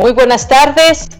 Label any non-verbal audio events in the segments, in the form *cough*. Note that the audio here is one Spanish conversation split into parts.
Muy buenas tardes.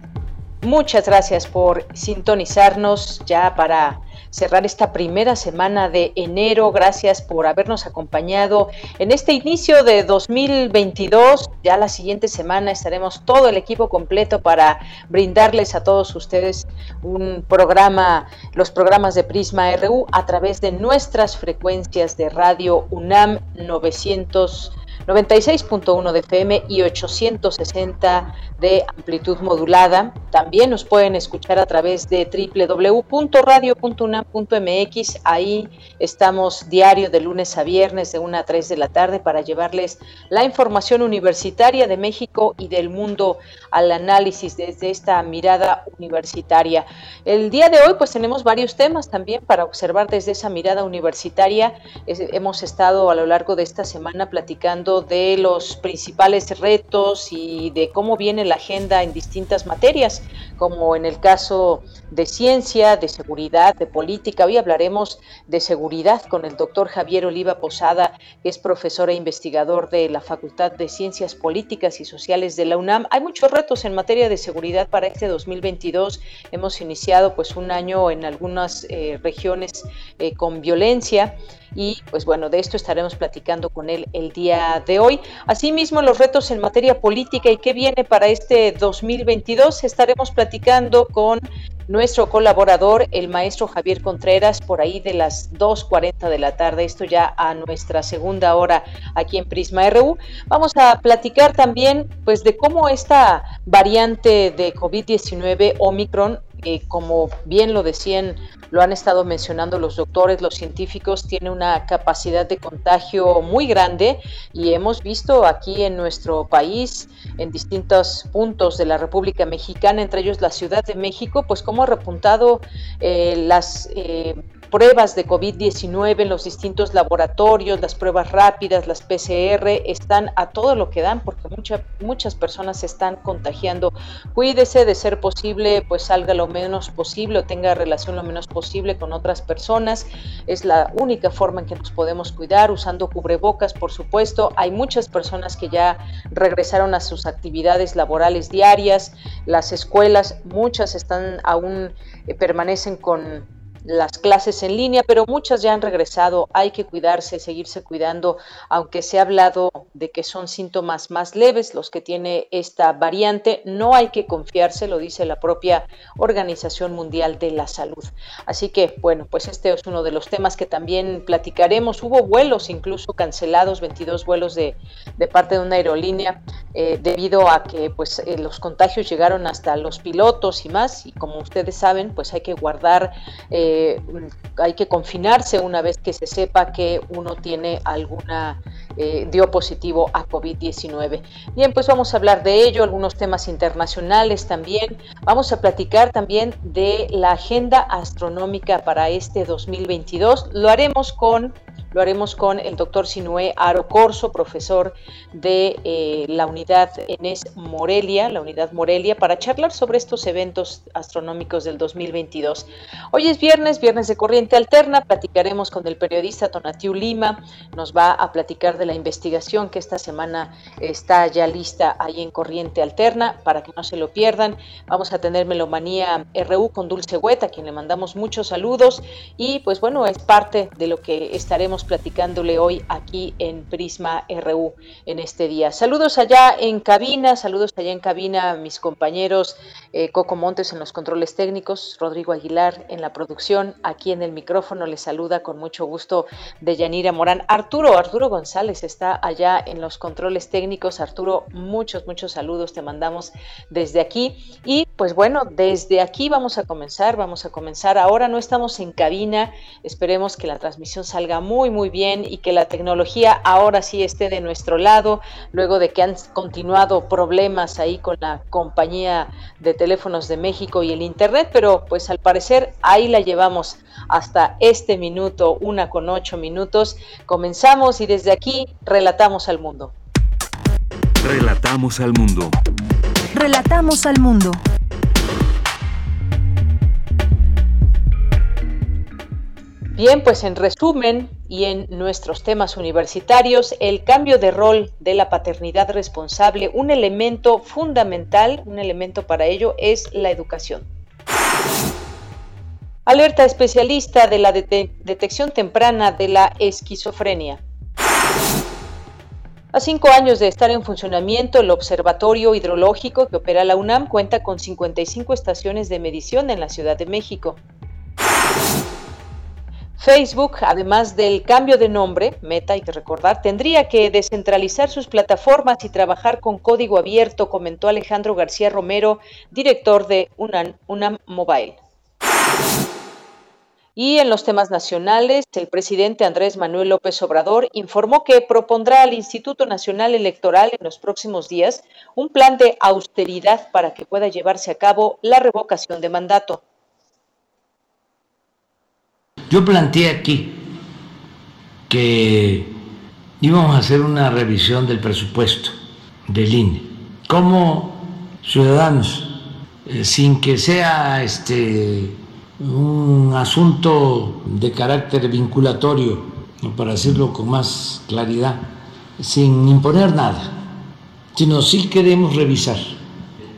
Muchas gracias por sintonizarnos ya para cerrar esta primera semana de enero. Gracias por habernos acompañado en este inicio de 2022. Ya la siguiente semana estaremos todo el equipo completo para brindarles a todos ustedes un programa, los programas de Prisma RU a través de nuestras frecuencias de radio UNAM 900 96.1 de FM y 860 de amplitud modulada. También nos pueden escuchar a través de www.radio.unam.mx. Ahí estamos diario de lunes a viernes de 1 a 3 de la tarde para llevarles la información universitaria de México y del mundo al análisis desde esta mirada universitaria. El día de hoy pues tenemos varios temas también para observar desde esa mirada universitaria. hemos estado a lo largo de esta semana platicando de los principales retos y de cómo viene la agenda en distintas materias, como en el caso de ciencia, de seguridad, de política. Hoy hablaremos de seguridad con el doctor Javier Oliva Posada, que es profesor e investigador de la Facultad de Ciencias Políticas y Sociales de la UNAM. Hay muchos retos en materia de seguridad para este 2022. Hemos iniciado pues un año en algunas eh, regiones eh, con violencia y pues bueno, de esto estaremos platicando con él el día de hoy. Asimismo, los retos en materia política y qué viene para este 2022 estaremos platicando con nuestro colaborador, el maestro Javier Contreras, por ahí de las 2.40 de la tarde, esto ya a nuestra segunda hora aquí en Prisma RU. Vamos a platicar también pues de cómo esta variante de COVID-19 Omicron eh, como bien lo decían, lo han estado mencionando los doctores, los científicos, tiene una capacidad de contagio muy grande y hemos visto aquí en nuestro país, en distintos puntos de la República Mexicana, entre ellos la Ciudad de México, pues cómo ha repuntado eh, las... Eh, pruebas de COVID-19 en los distintos laboratorios, las pruebas rápidas, las PCR, están a todo lo que dan porque muchas personas se están contagiando. Cuídese de ser posible, pues salga lo menos posible o tenga relación lo menos posible con otras personas. Es la única forma en que nos podemos cuidar, usando cubrebocas, por supuesto. Hay muchas personas que ya regresaron a sus actividades laborales diarias, las escuelas, muchas están aún, eh, permanecen con las clases en línea, pero muchas ya han regresado. Hay que cuidarse, seguirse cuidando, aunque se ha hablado de que son síntomas más leves los que tiene esta variante. No hay que confiarse, lo dice la propia Organización Mundial de la Salud. Así que, bueno, pues este es uno de los temas que también platicaremos. Hubo vuelos incluso cancelados, 22 vuelos de, de parte de una aerolínea, eh, debido a que pues eh, los contagios llegaron hasta los pilotos y más. Y como ustedes saben, pues hay que guardar. Eh, eh, hay que confinarse una vez que se sepa que uno tiene alguna, eh, dio positivo a COVID-19. Bien, pues vamos a hablar de ello, algunos temas internacionales también. Vamos a platicar también de la agenda astronómica para este 2022. Lo haremos con lo haremos con el doctor Sinué Aro Corso, profesor de eh, la unidad ENES Morelia, la unidad Morelia, para charlar sobre estos eventos astronómicos del 2022. Hoy es viernes, viernes de corriente alterna, platicaremos con el periodista Tonatiu Lima, nos va a platicar de la investigación que esta semana está ya lista ahí en corriente alterna, para que no se lo pierdan. Vamos a tener Melomanía RU con Dulce Hueta, a quien le mandamos muchos saludos y pues bueno, es parte de lo que estaremos platicándole hoy aquí en Prisma RU en este día. Saludos allá en cabina, saludos allá en cabina a mis compañeros eh, Coco Montes en los controles técnicos, Rodrigo Aguilar en la producción, aquí en el micrófono les saluda con mucho gusto de Yanira Morán. Arturo, Arturo González está allá en los controles técnicos. Arturo, muchos, muchos saludos te mandamos desde aquí. Y pues bueno, desde aquí vamos a comenzar, vamos a comenzar. Ahora no estamos en cabina, esperemos que la transmisión salga muy, muy bien y que la tecnología ahora sí esté de nuestro lado, luego de que han continuado problemas ahí con la compañía de teléfonos de México y el Internet, pero pues al parecer ahí la llevamos hasta este minuto, una con ocho minutos. Comenzamos y desde aquí relatamos al mundo. Relatamos al mundo. Relatamos al mundo. Bien, pues en resumen y en nuestros temas universitarios, el cambio de rol de la paternidad responsable, un elemento fundamental, un elemento para ello es la educación. Alerta especialista de la detección temprana de la esquizofrenia. A cinco años de estar en funcionamiento, el Observatorio Hidrológico que opera la UNAM cuenta con 55 estaciones de medición en la Ciudad de México. Facebook, además del cambio de nombre, Meta hay que recordar, tendría que descentralizar sus plataformas y trabajar con código abierto, comentó Alejandro García Romero, director de UNAM, Mobile. Y en los temas nacionales, el presidente Andrés Manuel López Obrador informó que propondrá al Instituto Nacional Electoral en los próximos días un plan de austeridad para que pueda llevarse a cabo la revocación de mandato. Yo planteé aquí que íbamos a hacer una revisión del presupuesto del INE. Como ciudadanos, eh, sin que sea este un asunto de carácter vinculatorio, para decirlo con más claridad, sin imponer nada, sino sí queremos revisar,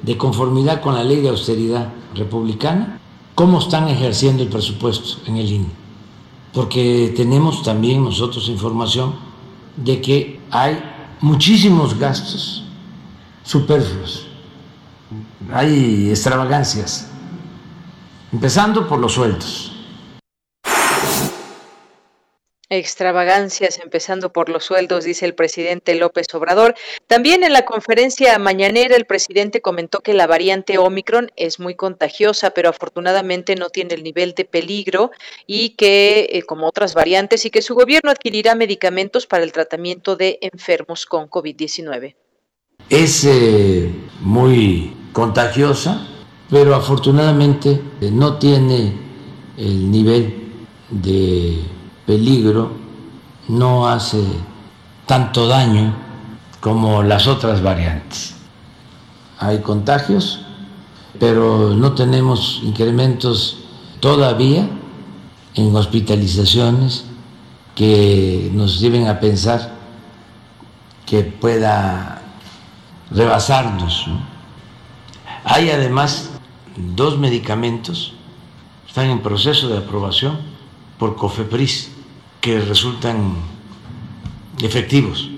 de conformidad con la ley de austeridad republicana, cómo están ejerciendo el presupuesto en el INE porque tenemos también nosotros información de que hay muchísimos gastos superfluos, hay extravagancias, empezando por los sueldos. Extravagancias, empezando por los sueldos, dice el presidente López Obrador. También en la conferencia mañanera el presidente comentó que la variante Omicron es muy contagiosa, pero afortunadamente no tiene el nivel de peligro y que, eh, como otras variantes, y que su gobierno adquirirá medicamentos para el tratamiento de enfermos con COVID-19. Es eh, muy contagiosa, pero afortunadamente eh, no tiene el nivel de peligro, no hace tanto daño como las otras variantes. Hay contagios, pero no tenemos incrementos todavía en hospitalizaciones que nos lleven a pensar que pueda rebasarnos. Hay además dos medicamentos, están en proceso de aprobación por COFEPRIS, que resultan efectivos.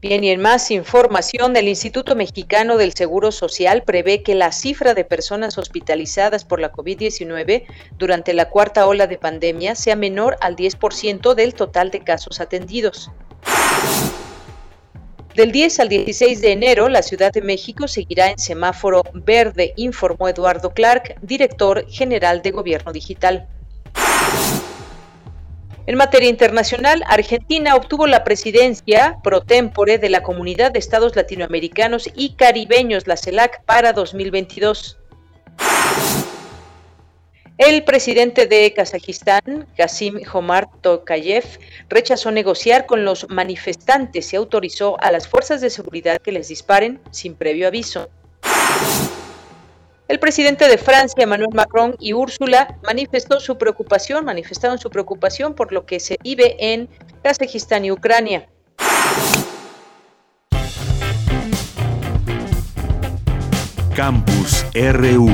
Bien, y en más información, el Instituto Mexicano del Seguro Social prevé que la cifra de personas hospitalizadas por la COVID-19 durante la cuarta ola de pandemia sea menor al 10% del total de casos atendidos. Del 10 al 16 de enero, la Ciudad de México seguirá en semáforo verde, informó Eduardo Clark, director general de Gobierno Digital. En materia internacional, Argentina obtuvo la presidencia pro tempore de la Comunidad de Estados Latinoamericanos y Caribeños, la CELAC, para 2022. El presidente de Kazajistán, Kasim Jomart Tokayev, rechazó negociar con los manifestantes y autorizó a las fuerzas de seguridad que les disparen sin previo aviso. El presidente de Francia, Emmanuel Macron, y Úrsula manifestó su preocupación, manifestaron su preocupación por lo que se vive en Kazajistán y Ucrania. Campus RU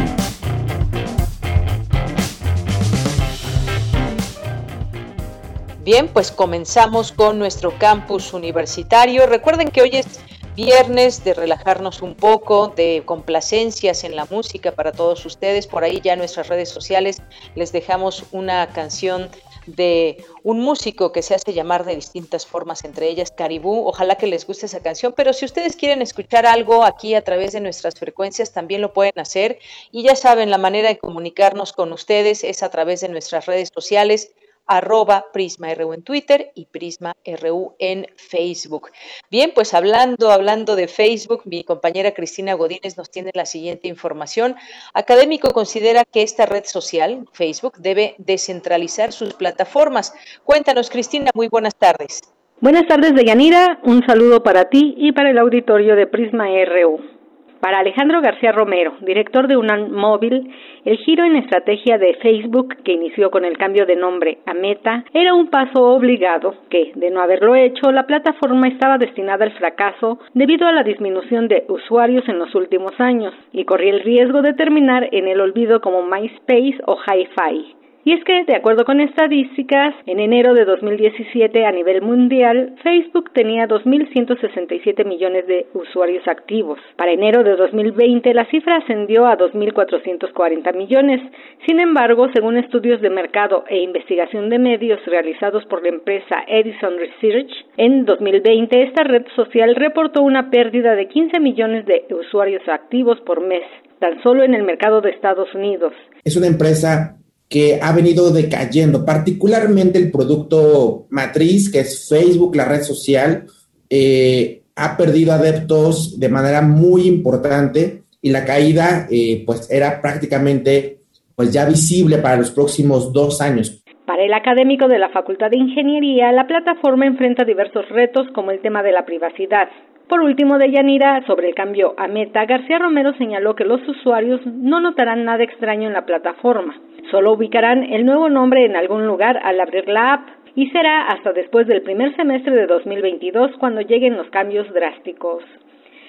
Bien, pues comenzamos con nuestro campus universitario. Recuerden que hoy es viernes de relajarnos un poco, de complacencias en la música para todos ustedes. Por ahí ya en nuestras redes sociales les dejamos una canción de un músico que se hace llamar de distintas formas, entre ellas Caribú. Ojalá que les guste esa canción, pero si ustedes quieren escuchar algo aquí a través de nuestras frecuencias, también lo pueden hacer. Y ya saben, la manera de comunicarnos con ustedes es a través de nuestras redes sociales arroba PrismaRU en Twitter y PrismaRU en Facebook. Bien, pues hablando, hablando de Facebook, mi compañera Cristina Godínez nos tiene la siguiente información. Académico considera que esta red social, Facebook, debe descentralizar sus plataformas. Cuéntanos, Cristina, muy buenas tardes. Buenas tardes, Deyanira. Un saludo para ti y para el auditorio de Prisma RU. Para Alejandro García Romero, director de UNAM Móvil, el giro en estrategia de Facebook, que inició con el cambio de nombre a Meta, era un paso obligado que, de no haberlo hecho, la plataforma estaba destinada al fracaso debido a la disminución de usuarios en los últimos años y corría el riesgo de terminar en el olvido como MySpace o HiFi. Y es que, de acuerdo con estadísticas, en enero de 2017 a nivel mundial, Facebook tenía 2.167 millones de usuarios activos. Para enero de 2020 la cifra ascendió a 2.440 millones. Sin embargo, según estudios de mercado e investigación de medios realizados por la empresa Edison Research, en 2020 esta red social reportó una pérdida de 15 millones de usuarios activos por mes, tan solo en el mercado de Estados Unidos. Es una empresa que ha venido decayendo, particularmente el producto matriz, que es Facebook, la red social, eh, ha perdido adeptos de manera muy importante y la caída eh, pues era prácticamente pues ya visible para los próximos dos años. Para el académico de la Facultad de Ingeniería, la plataforma enfrenta diversos retos como el tema de la privacidad, por último, de Yanira, sobre el cambio a Meta, García Romero señaló que los usuarios no notarán nada extraño en la plataforma. Solo ubicarán el nuevo nombre en algún lugar al abrir la app y será hasta después del primer semestre de 2022 cuando lleguen los cambios drásticos.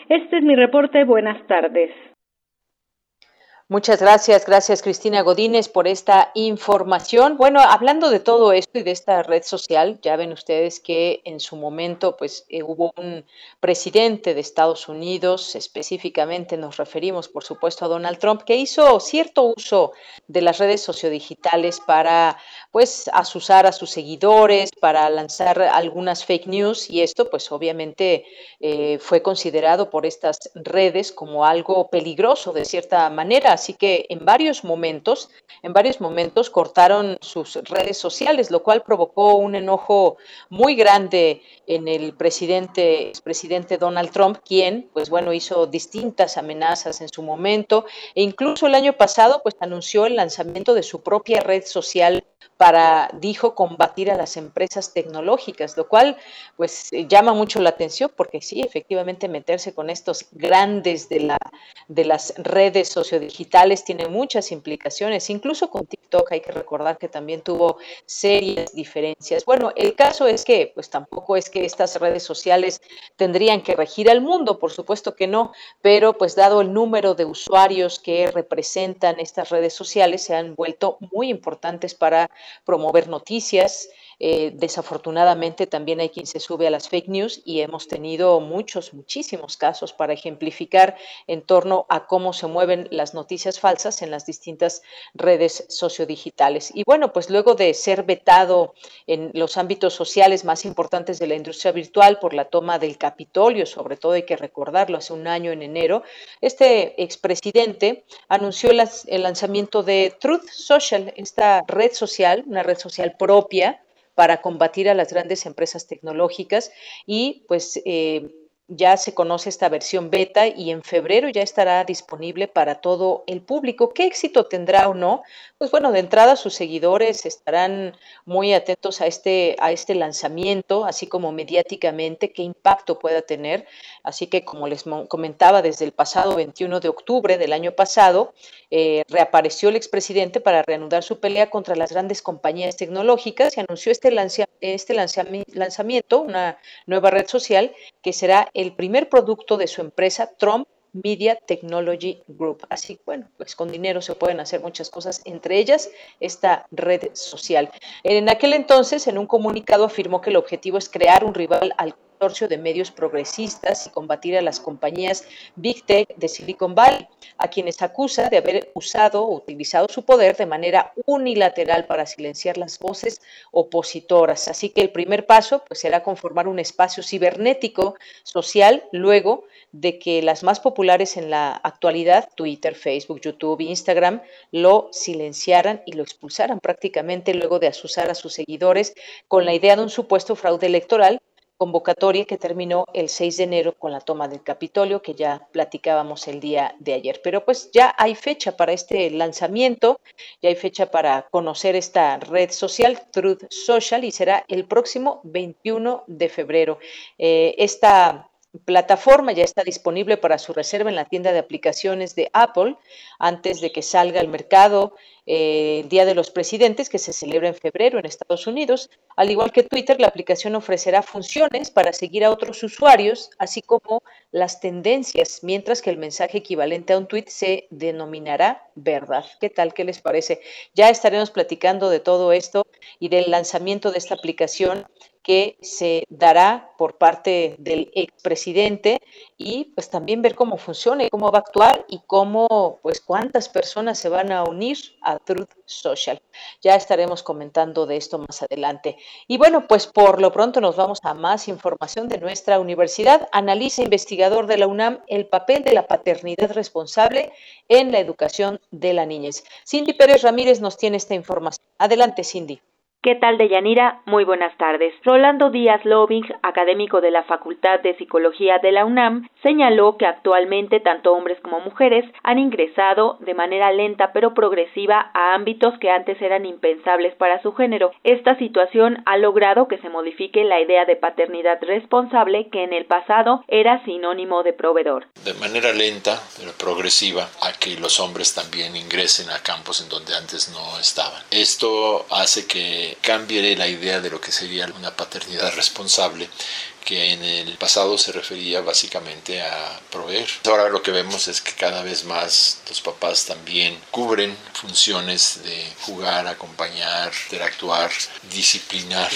Este es mi reporte. Buenas tardes. Muchas gracias, gracias Cristina Godínez por esta información. Bueno, hablando de todo esto y de esta red social, ya ven ustedes que en su momento pues eh, hubo un presidente de Estados Unidos, específicamente nos referimos por supuesto a Donald Trump, que hizo cierto uso de las redes sociodigitales para pues asusar a sus seguidores, para lanzar algunas fake news y esto pues obviamente eh, fue considerado por estas redes como algo peligroso de cierta manera. Así que en varios momentos, en varios momentos cortaron sus redes sociales, lo cual provocó un enojo muy grande en el presidente, expresidente Donald Trump, quien, pues bueno, hizo distintas amenazas en su momento e incluso el año pasado, pues anunció el lanzamiento de su propia red social para, dijo, combatir a las empresas tecnológicas, lo cual pues llama mucho la atención porque sí, efectivamente meterse con estos grandes de, la, de las redes sociodigitales tiene muchas implicaciones, incluso con TikTok hay que recordar que también tuvo serias diferencias. Bueno, el caso es que pues tampoco es que estas redes sociales tendrían que regir al mundo, por supuesto que no, pero pues dado el número de usuarios que representan estas redes sociales se han vuelto muy importantes para promover noticias, eh, desafortunadamente también hay quien se sube a las fake news y hemos tenido muchos, muchísimos casos para ejemplificar en torno a cómo se mueven las noticias falsas en las distintas redes sociodigitales. Y bueno, pues luego de ser vetado en los ámbitos sociales más importantes de la industria virtual por la toma del Capitolio, sobre todo hay que recordarlo, hace un año en enero, este expresidente anunció el lanzamiento de Truth Social, esta red social, una red social propia para combatir a las grandes empresas tecnológicas y pues eh, ya se conoce esta versión beta y en febrero ya estará disponible para todo el público. ¿Qué éxito tendrá o no? Pues bueno, de entrada sus seguidores estarán muy atentos a este, a este lanzamiento, así como mediáticamente, qué impacto pueda tener. Así que, como les comentaba, desde el pasado 21 de octubre del año pasado, eh, reapareció el expresidente para reanudar su pelea contra las grandes compañías tecnológicas y anunció este, este lanzamiento, una nueva red social, que será el primer producto de su empresa Trump Media Technology Group. Así, bueno, pues con dinero se pueden hacer muchas cosas, entre ellas esta red social. En aquel entonces, en un comunicado, afirmó que el objetivo es crear un rival al consorcio de medios progresistas y combatir a las compañías Big Tech de Silicon Valley, a quienes acusa de haber usado o utilizado su poder de manera unilateral para silenciar las voces opositoras. Así que el primer paso pues, será conformar un espacio cibernético social luego de que las más populares en la actualidad, Twitter, Facebook, YouTube, Instagram, lo silenciaran y lo expulsaran prácticamente luego de asusar a sus seguidores con la idea de un supuesto fraude electoral convocatoria que terminó el 6 de enero con la toma del Capitolio, que ya platicábamos el día de ayer. Pero pues ya hay fecha para este lanzamiento, ya hay fecha para conocer esta red social, Truth Social, y será el próximo 21 de febrero. Eh, esta plataforma ya está disponible para su reserva en la tienda de aplicaciones de Apple antes de que salga al mercado eh, el Día de los Presidentes, que se celebra en febrero en Estados Unidos. Al igual que Twitter, la aplicación ofrecerá funciones para seguir a otros usuarios, así como las tendencias, mientras que el mensaje equivalente a un tweet se denominará verdad. ¿Qué tal? ¿Qué les parece? Ya estaremos platicando de todo esto y del lanzamiento de esta aplicación que se dará por parte del expresidente y pues también ver cómo funciona y cómo va a actuar y cómo pues cuántas personas se van a unir a Truth Social. Ya estaremos comentando de esto más adelante. Y bueno, pues por lo pronto nos vamos a más información de nuestra universidad. Analiza investigador de la UNAM el papel de la paternidad responsable en la educación de la niñez. Cindy Pérez Ramírez nos tiene esta información. Adelante, Cindy. ¿Qué tal, Deyanira? Muy buenas tardes. Rolando Díaz Loving, académico de la Facultad de Psicología de la UNAM, señaló que actualmente tanto hombres como mujeres han ingresado de manera lenta pero progresiva a ámbitos que antes eran impensables para su género. Esta situación ha logrado que se modifique la idea de paternidad responsable que en el pasado era sinónimo de proveedor. De manera lenta pero progresiva a que los hombres también ingresen a campos en donde antes no estaban. Esto hace que cambie la idea de lo que sería una paternidad responsable que en el pasado se refería básicamente a proveer. Ahora lo que vemos es que cada vez más los papás también cubren funciones de jugar, acompañar, interactuar, disciplinar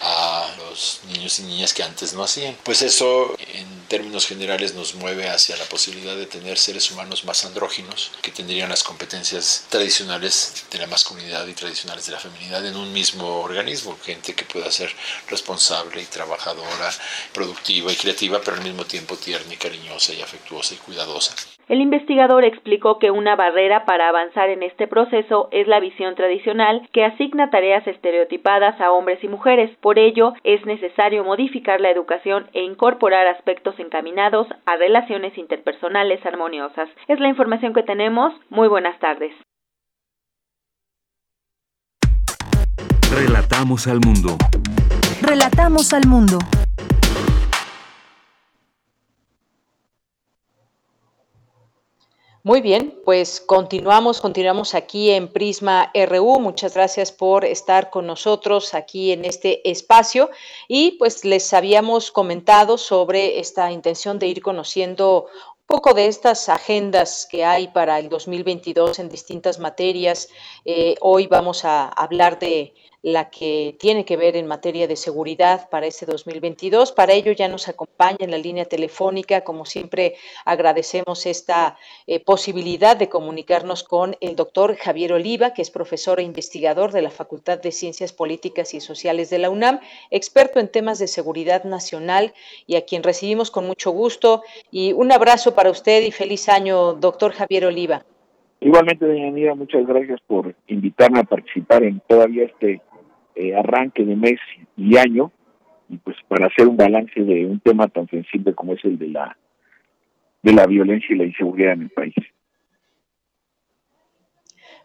a los niños y niñas que antes no hacían. Pues eso en términos generales nos mueve hacia la posibilidad de tener seres humanos más andróginos que tendrían las competencias tradicionales de la masculinidad y tradicionales de la feminidad en un mismo organismo, gente que pueda ser responsable y trabajadora, productiva y creativa, pero al mismo tiempo tierna y cariñosa y afectuosa y cuidadosa. El investigador explicó que una barrera para avanzar en este proceso es la visión tradicional que asigna tareas estereotipadas a hombres y mujeres. Por ello, es necesario modificar la educación e incorporar aspectos encaminados a relaciones interpersonales armoniosas. Es la información que tenemos. Muy buenas tardes. Relatamos al mundo. Relatamos al mundo. Muy bien, pues continuamos, continuamos aquí en Prisma RU. Muchas gracias por estar con nosotros aquí en este espacio y pues les habíamos comentado sobre esta intención de ir conociendo un poco de estas agendas que hay para el 2022 en distintas materias. Eh, hoy vamos a hablar de la que tiene que ver en materia de seguridad para este 2022. Para ello ya nos acompaña en la línea telefónica. Como siempre, agradecemos esta eh, posibilidad de comunicarnos con el doctor Javier Oliva, que es profesor e investigador de la Facultad de Ciencias Políticas y Sociales de la UNAM, experto en temas de seguridad nacional y a quien recibimos con mucho gusto. Y un abrazo para usted y feliz año, doctor Javier Oliva. Igualmente, doña Anira, muchas gracias por invitarme a participar en todavía este eh, arranque de mes y año y pues para hacer un balance de un tema tan sensible como es el de la de la violencia y la inseguridad en el país.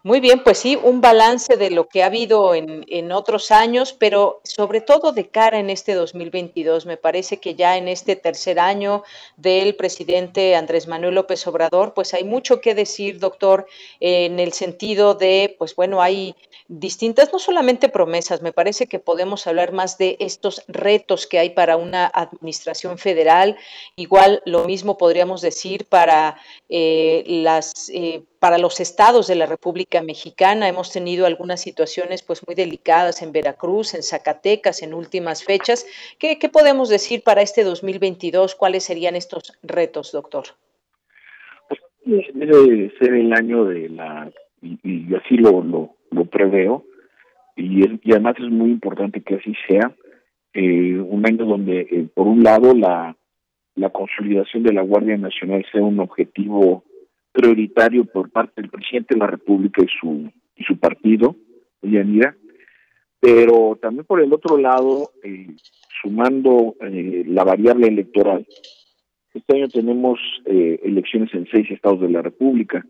Muy bien, pues sí, un balance de lo que ha habido en, en, otros años, pero sobre todo de cara en este 2022. Me parece que ya en este tercer año del presidente Andrés Manuel López Obrador, pues hay mucho que decir, doctor, en el sentido de, pues bueno, hay distintas, no solamente promesas, me parece que podemos hablar más de estos retos que hay para una administración federal. Igual lo mismo podríamos decir para eh, las... Eh, para los estados de la República Mexicana. Hemos tenido algunas situaciones pues muy delicadas en Veracruz, en Zacatecas, en últimas fechas. ¿Qué, podemos decir para este 2022? ¿Cuáles serían estos retos, doctor? Pues debe ser el año de la, y, así lo, lo, preveo, y, además es muy importante que así sea, eh, un año donde, eh, por un lado, la, la consolidación de la Guardia Nacional sea un objetivo prioritario por parte del presidente de la República y su y su partido, Yanira, pero también por el otro lado, eh, sumando eh, la variable electoral, este año tenemos eh, elecciones en seis estados de la República,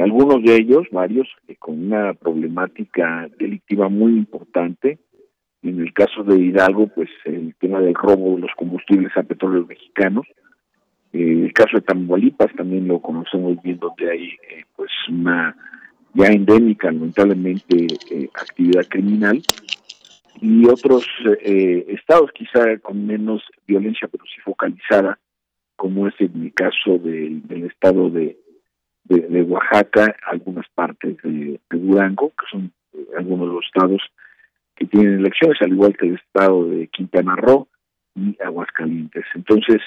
algunos de ellos, varios, con una problemática delictiva muy importante. En el caso de Hidalgo, pues el tema del robo de los combustibles a petróleos mexicanos, el caso de Tamaulipas también lo conocemos bien, donde hay eh, pues una ya endémica, lamentablemente, eh, actividad criminal. Y otros eh, estados quizá con menos violencia, pero sí focalizada, como es en el caso del estado de, de, Oaxaca, algunas partes de, de Durango, que son algunos de los estados que tienen elecciones, al igual que el estado de Quintana Roo y Aguascalientes. Entonces,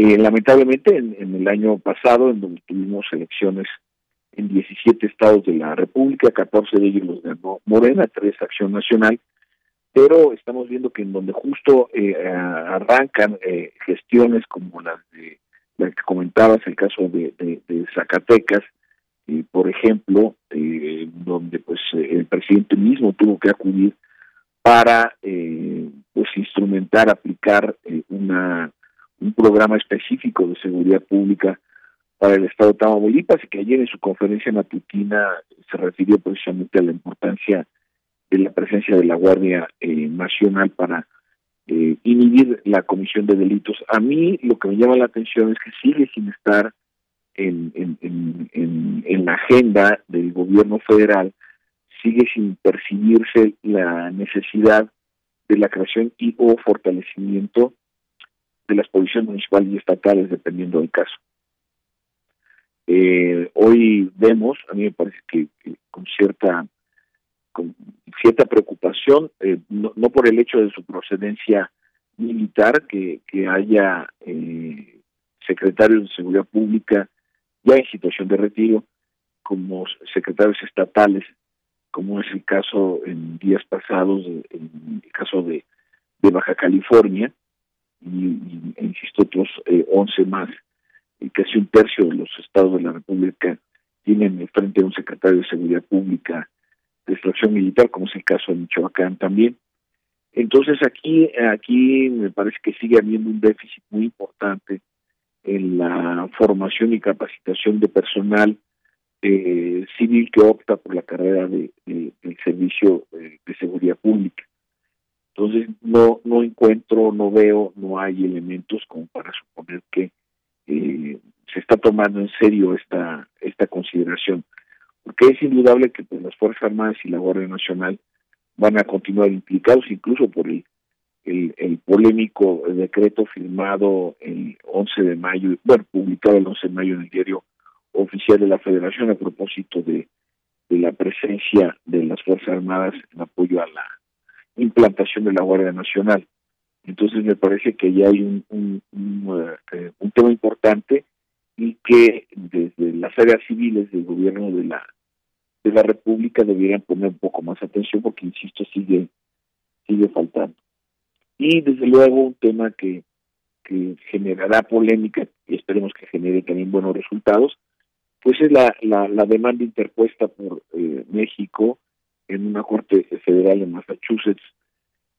eh, lamentablemente, en, el año pasado, en donde tuvimos elecciones en 17 estados de la República, 14 de ellos los ganó Morena, tres Acción Nacional, pero estamos viendo que en donde justo eh, arrancan eh, gestiones como las de la que comentabas, el caso de, Zacatecas, por ejemplo, donde pues el presidente mismo tuvo que acudir para pues instrumentar, aplicar una un programa específico de seguridad pública para el estado de Tamaulipas y que ayer en su conferencia matutina se refirió precisamente a la importancia de la presencia de la Guardia eh, Nacional para eh, inhibir la comisión de delitos. A mí lo que me llama la atención es que sigue sin estar en, en, la agenda del gobierno federal, sigue sin percibirse la necesidad de la creación y o fortalecimiento de las policías municipales y estatales, dependiendo del caso. Eh, hoy vemos, a mí me parece que, con cierta cierta preocupación, eh, no, por el hecho de su procedencia militar, que, que haya eh, secretarios de seguridad pública ya en situación de retiro, como secretarios estatales, como es el caso en días pasados, en el caso de, de Baja California, y, e insisto, otros eh, 11 más, y casi un tercio de los estados de la República tienen frente a un secretario de Seguridad Pública de extracción militar, como es el caso de Michoacán también. Entonces aquí, aquí me parece que sigue habiendo un déficit muy importante en la formación y capacitación de personal eh, civil que opta por la carrera de, del servicio eh, de seguridad pública. Entonces no no encuentro, no veo, no hay elementos como para suponer que eh, se está tomando en serio esta esta consideración, porque es indudable que pues, las Fuerzas Armadas y la Guardia Nacional van a continuar implicados incluso por el el, polémico decreto firmado el 11 de mayo, bueno, publicado el 11 de mayo en el diario oficial de la Federación a propósito de, de la presencia de las Fuerzas Armadas en apoyo a la implantación de la Guardia Nacional. Entonces me parece que ya hay un, eh, un, tema importante y que desde las áreas civiles del gobierno de la de la República debieran poner un poco más atención porque insisto sigue sigue faltando y desde luego un tema que que generará polémica y esperemos que genere también buenos resultados pues es la la, la demanda interpuesta por eh, México en una corte federal en Massachusetts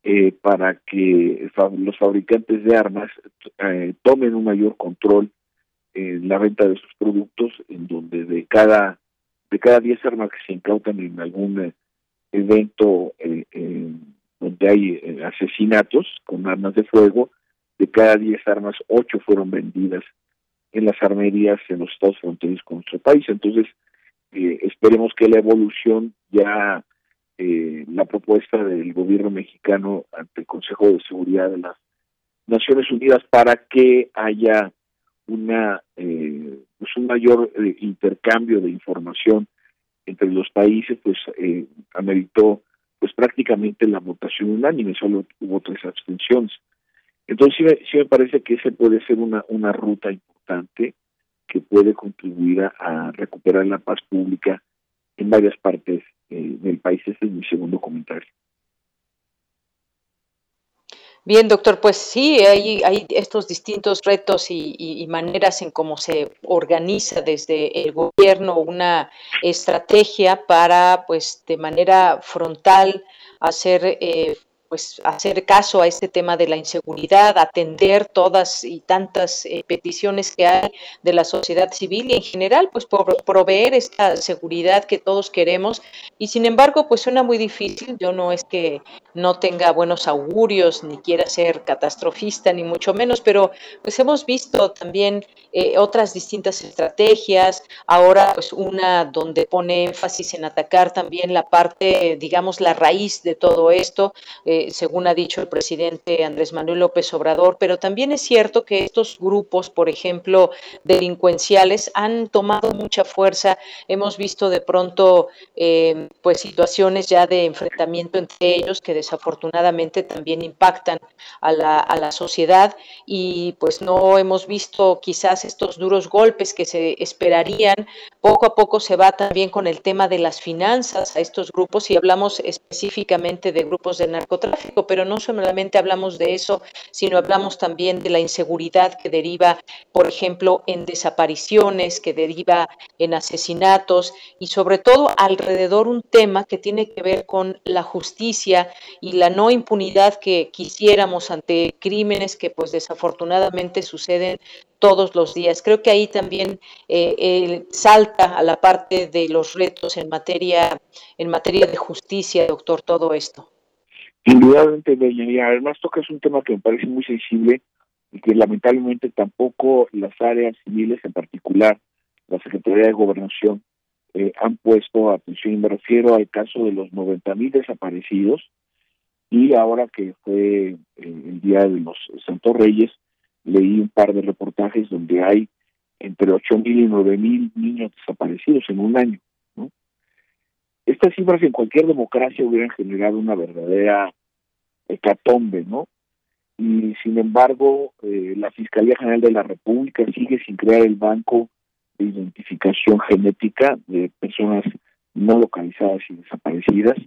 eh, para que los fabricantes de armas eh, tomen un mayor control en la venta de sus productos, en donde de cada de cada 10 armas que se incautan en algún eh, evento eh, donde hay asesinatos con armas de fuego, de cada 10 armas, 8 fueron vendidas en las armerías en los estados fronterizos con nuestro país. Entonces, esperemos que la evolución ya, la propuesta del gobierno mexicano ante el Consejo de Seguridad de las Naciones Unidas para que haya una eh, pues un mayor eh, intercambio de información entre los países pues eh, ameritó pues prácticamente la votación unánime solo hubo tres abstenciones. Entonces sí me, sí me parece que ese puede ser una una ruta importante que puede contribuir a, recuperar la paz pública en varias partes eh, del país ese es mi segundo comentario. Bien, doctor, pues sí, hay, hay estos distintos retos y, maneras en cómo se organiza desde el gobierno una estrategia para, pues, de manera frontal hacer eh, pues hacer caso a este tema de la inseguridad, atender todas y tantas eh, peticiones que hay de la sociedad civil y en general pues proveer esta seguridad que todos queremos y sin embargo pues suena muy difícil, yo no es que no tenga buenos augurios ni quiera ser catastrofista ni mucho menos, pero pues hemos visto también eh, otras distintas estrategias, ahora pues una donde pone énfasis en atacar también la parte, digamos, la raíz de todo esto. Eh, según ha dicho el presidente Andrés Manuel López Obrador, pero también es cierto que estos grupos, por ejemplo, delincuenciales, han tomado mucha fuerza. Hemos visto de pronto eh, pues situaciones ya de enfrentamiento entre ellos que desafortunadamente también impactan a la, a la sociedad y pues no hemos visto quizás estos duros golpes que se esperarían. Poco a poco se va también con el tema de las finanzas a estos grupos y hablamos específicamente de grupos de narcotráfico pero no solamente hablamos de eso, sino hablamos también de la inseguridad que deriva, por ejemplo, en desapariciones, que deriva en asesinatos y sobre todo alrededor un tema que tiene que ver con la justicia y la no impunidad que quisiéramos ante crímenes que pues desafortunadamente suceden todos los días. Creo que ahí también eh, salta a la parte de los retos en materia, en materia de justicia, doctor, todo esto. Indudablemente, y además toca es un tema que me parece muy sensible y que lamentablemente tampoco las áreas civiles, en particular la Secretaría de Gobernación, eh, han puesto atención. Y me refiero al caso de los 90 mil desaparecidos y ahora que fue eh, el día de los Santos Reyes, leí un par de reportajes donde hay entre 8 mil y 9 mil niños desaparecidos en un año. Estas cifras en cualquier democracia hubieran generado una verdadera hecatombe, ¿no? Y sin embargo, eh, la Fiscalía General de la República sigue sin crear el banco de identificación genética de personas no localizadas y desaparecidas.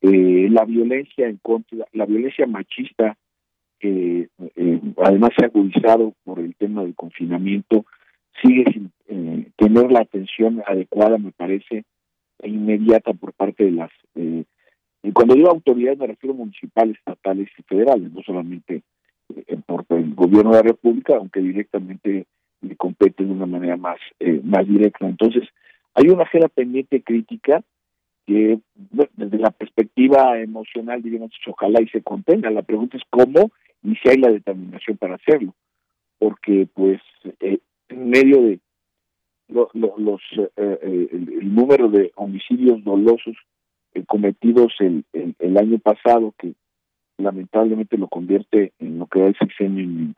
Eh, la violencia en contra, la violencia machista, que eh, además se ha agudizado por el tema del confinamiento, sigue sin tener la atención adecuada, me parece, inmediata por parte de las y cuando digo autoridades me refiero municipales, estatales y federales, no solamente eh, por el gobierno de la República, aunque directamente le compete de una manera más, eh, más directa. Entonces, hay una agenda pendiente crítica que desde la perspectiva emocional diríamos ojalá y se contenga. La pregunta es cómo y si hay la determinación para hacerlo. Porque pues eh, en medio de los el número de homicidios dolosos eh, cometidos el, el, año pasado, que lamentablemente lo convierte en lo que va el sexenio en,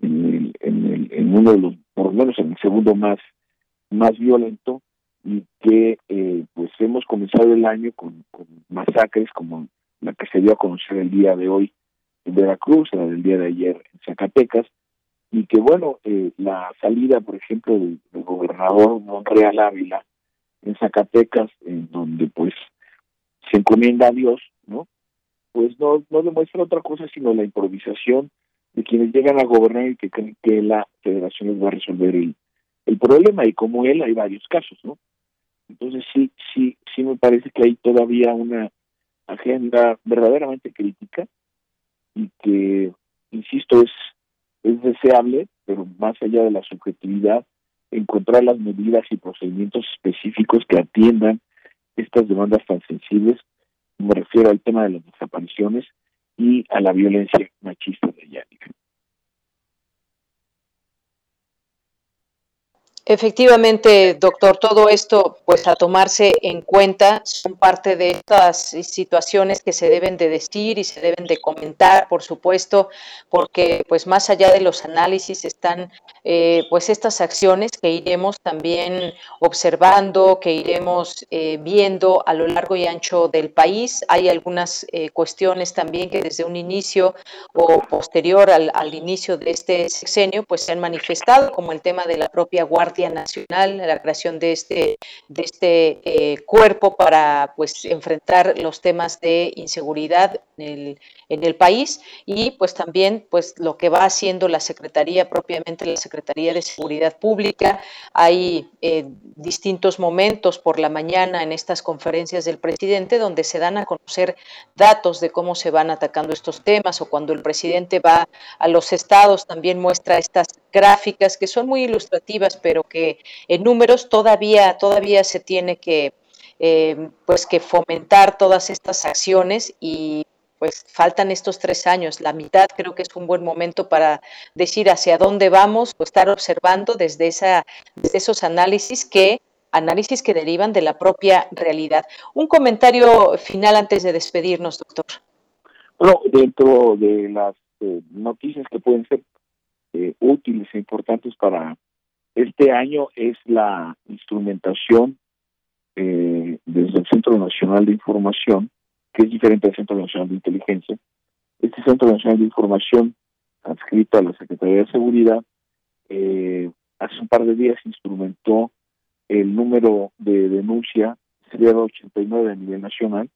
en, en, en, uno de los, por lo menos en el segundo más, más violento, y que eh, pues hemos comenzado el año con, con, masacres como la que se dio a conocer el día de hoy en Veracruz, la del día de ayer en Zacatecas, y que bueno, eh, la salida, por ejemplo, del, gobernador Monreal Ávila en Zacatecas, en donde pues se encomienda a Dios, ¿no? Pues no, no demuestra otra cosa sino la improvisación de quienes llegan a gobernar y que creen que la federación les va a resolver el, el problema y como él hay varios casos, ¿no? Entonces sí, sí, sí me parece que hay todavía una agenda verdaderamente crítica y que, insisto, es, es deseable, pero más allá de la subjetividad, encontrar las medidas y procedimientos específicos que atiendan estas demandas tan sensibles. Me refiero al tema de las desapariciones y a la violencia machista de Yannick. Efectivamente, doctor, todo esto, pues a tomarse en cuenta, son parte de estas situaciones que se deben de decir y se deben de comentar, por supuesto, porque pues más allá de los análisis están eh, pues estas acciones que iremos también observando, que iremos eh, viendo a lo largo y ancho del país. Hay algunas eh, cuestiones también que desde un inicio o posterior al, al inicio de este sexenio, pues se han manifestado, como el tema de la propia Guardia Nacional, la creación de este, de este eh, cuerpo para pues enfrentar los temas de inseguridad en el, en el país y pues también pues lo que va haciendo la Secretaría, propiamente la Secretaría de Seguridad Pública. Hay eh, distintos momentos por la mañana en estas conferencias del presidente donde se dan a conocer datos de cómo se van atacando estos temas o cuando el presidente va a los estados también muestra estas gráficas que son muy ilustrativas pero que en números todavía, todavía se tiene que, eh, pues que fomentar todas estas acciones y pues faltan estos tres años, la mitad creo que es un buen momento para decir hacia dónde vamos o estar observando desde, esa, desde esos análisis que análisis que derivan de la propia realidad. Un comentario final antes de despedirnos, doctor. Bueno, dentro de las eh, noticias que pueden ser eh, útiles e importantes para este año es la instrumentación eh, desde el Centro Nacional de Información, que es diferente al Centro Nacional de Inteligencia. Este Centro Nacional de Información, adscrito a la Secretaría de Seguridad, eh, hace un par de días instrumentó el número de denuncia, sería 89 a nivel nacional,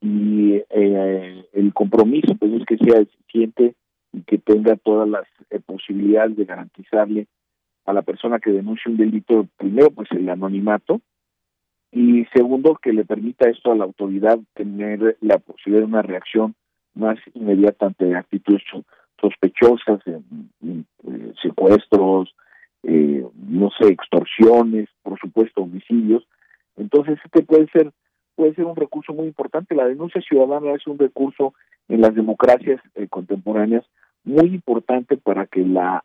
y eh, el compromiso pues es que sea eficiente y que tenga todas las posibilidades de garantizarle a la persona que denuncie un delito, primero, pues el anonimato, y segundo, que le permita esto a la autoridad tener la posibilidad de una reacción más inmediata ante actitudes sospechosas, eh, eh, secuestros, eh, no sé, extorsiones, por supuesto, homicidios. Entonces, este puede ser puede ser un recurso muy importante. La denuncia ciudadana es un recurso en las democracias contemporáneas muy importante para que la,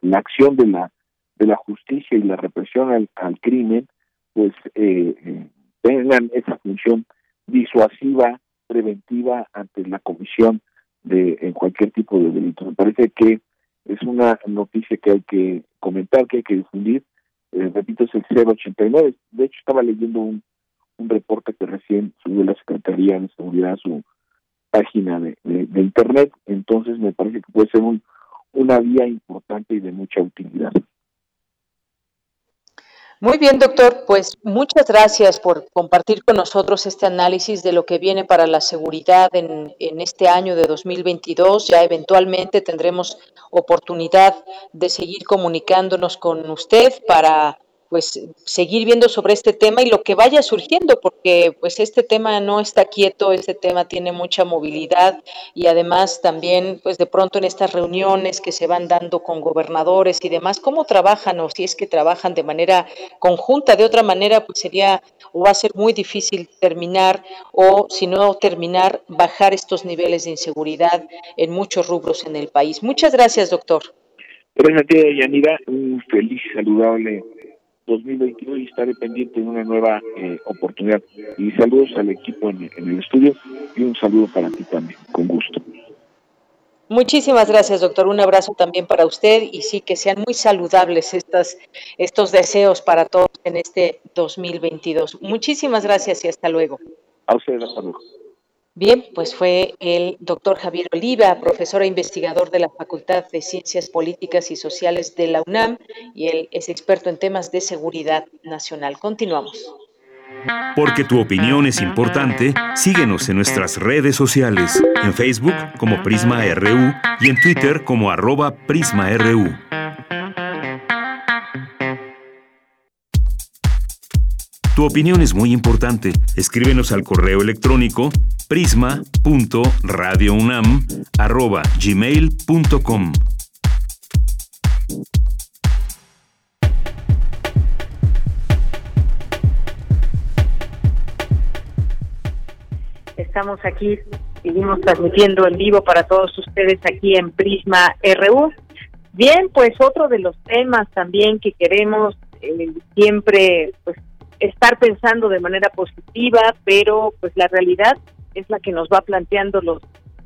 la acción de la de la justicia y la represión al, crimen, pues eh, eh, tengan esa función disuasiva, preventiva ante la comisión de cualquier tipo de delito. Me parece que es una noticia que hay que comentar, que hay que difundir. Eh, repito, es el 089. De hecho, estaba leyendo un, un reporte que recién subió la Secretaría de Seguridad a su página de, de, Internet. Entonces, me parece que puede ser un, una vía importante y de mucha utilidad. Muy bien, doctor. Pues muchas gracias por compartir con nosotros este análisis de lo que viene para la seguridad en, en, este año de 2022. Ya eventualmente tendremos oportunidad de seguir comunicándonos con usted para pues seguir viendo sobre este tema y lo que vaya surgiendo, porque pues este tema no está quieto, este tema tiene mucha movilidad y además también pues de pronto en estas reuniones que se van dando con gobernadores y demás, cómo trabajan o si es que trabajan de manera conjunta, de otra manera pues sería o va a ser muy difícil terminar o si no terminar bajar estos niveles de inseguridad en muchos rubros en el país. Muchas gracias, doctor. Gracias a ti, Yanira. Un feliz, saludable 2022 y estaré pendiente de una nueva eh, oportunidad. Y saludos al equipo en, el estudio y un saludo para ti también, con gusto. Muchísimas gracias, doctor. Un abrazo también para usted y sí que sean muy saludables estas, estos deseos para todos en este 2022. Muchísimas gracias y hasta luego. A usted, hasta luego. Bien, pues fue el doctor Javier Oliva, profesor e investigador de la Facultad de Ciencias Políticas y Sociales de la UNAM, y él es experto en temas de seguridad nacional. Continuamos. Porque tu opinión es importante, síguenos en nuestras redes sociales, en Facebook como Prisma RU y en Twitter como arroba PrismaRU. Tu opinión es muy importante. Escríbenos al correo electrónico prisma.radiounam@gmail.com. Estamos aquí, seguimos transmitiendo en vivo para todos ustedes aquí en Prisma RU. Bien, pues otro de los temas también que queremos eh, siempre pues estar pensando de manera positiva, pero pues la realidad es la que nos va planteando los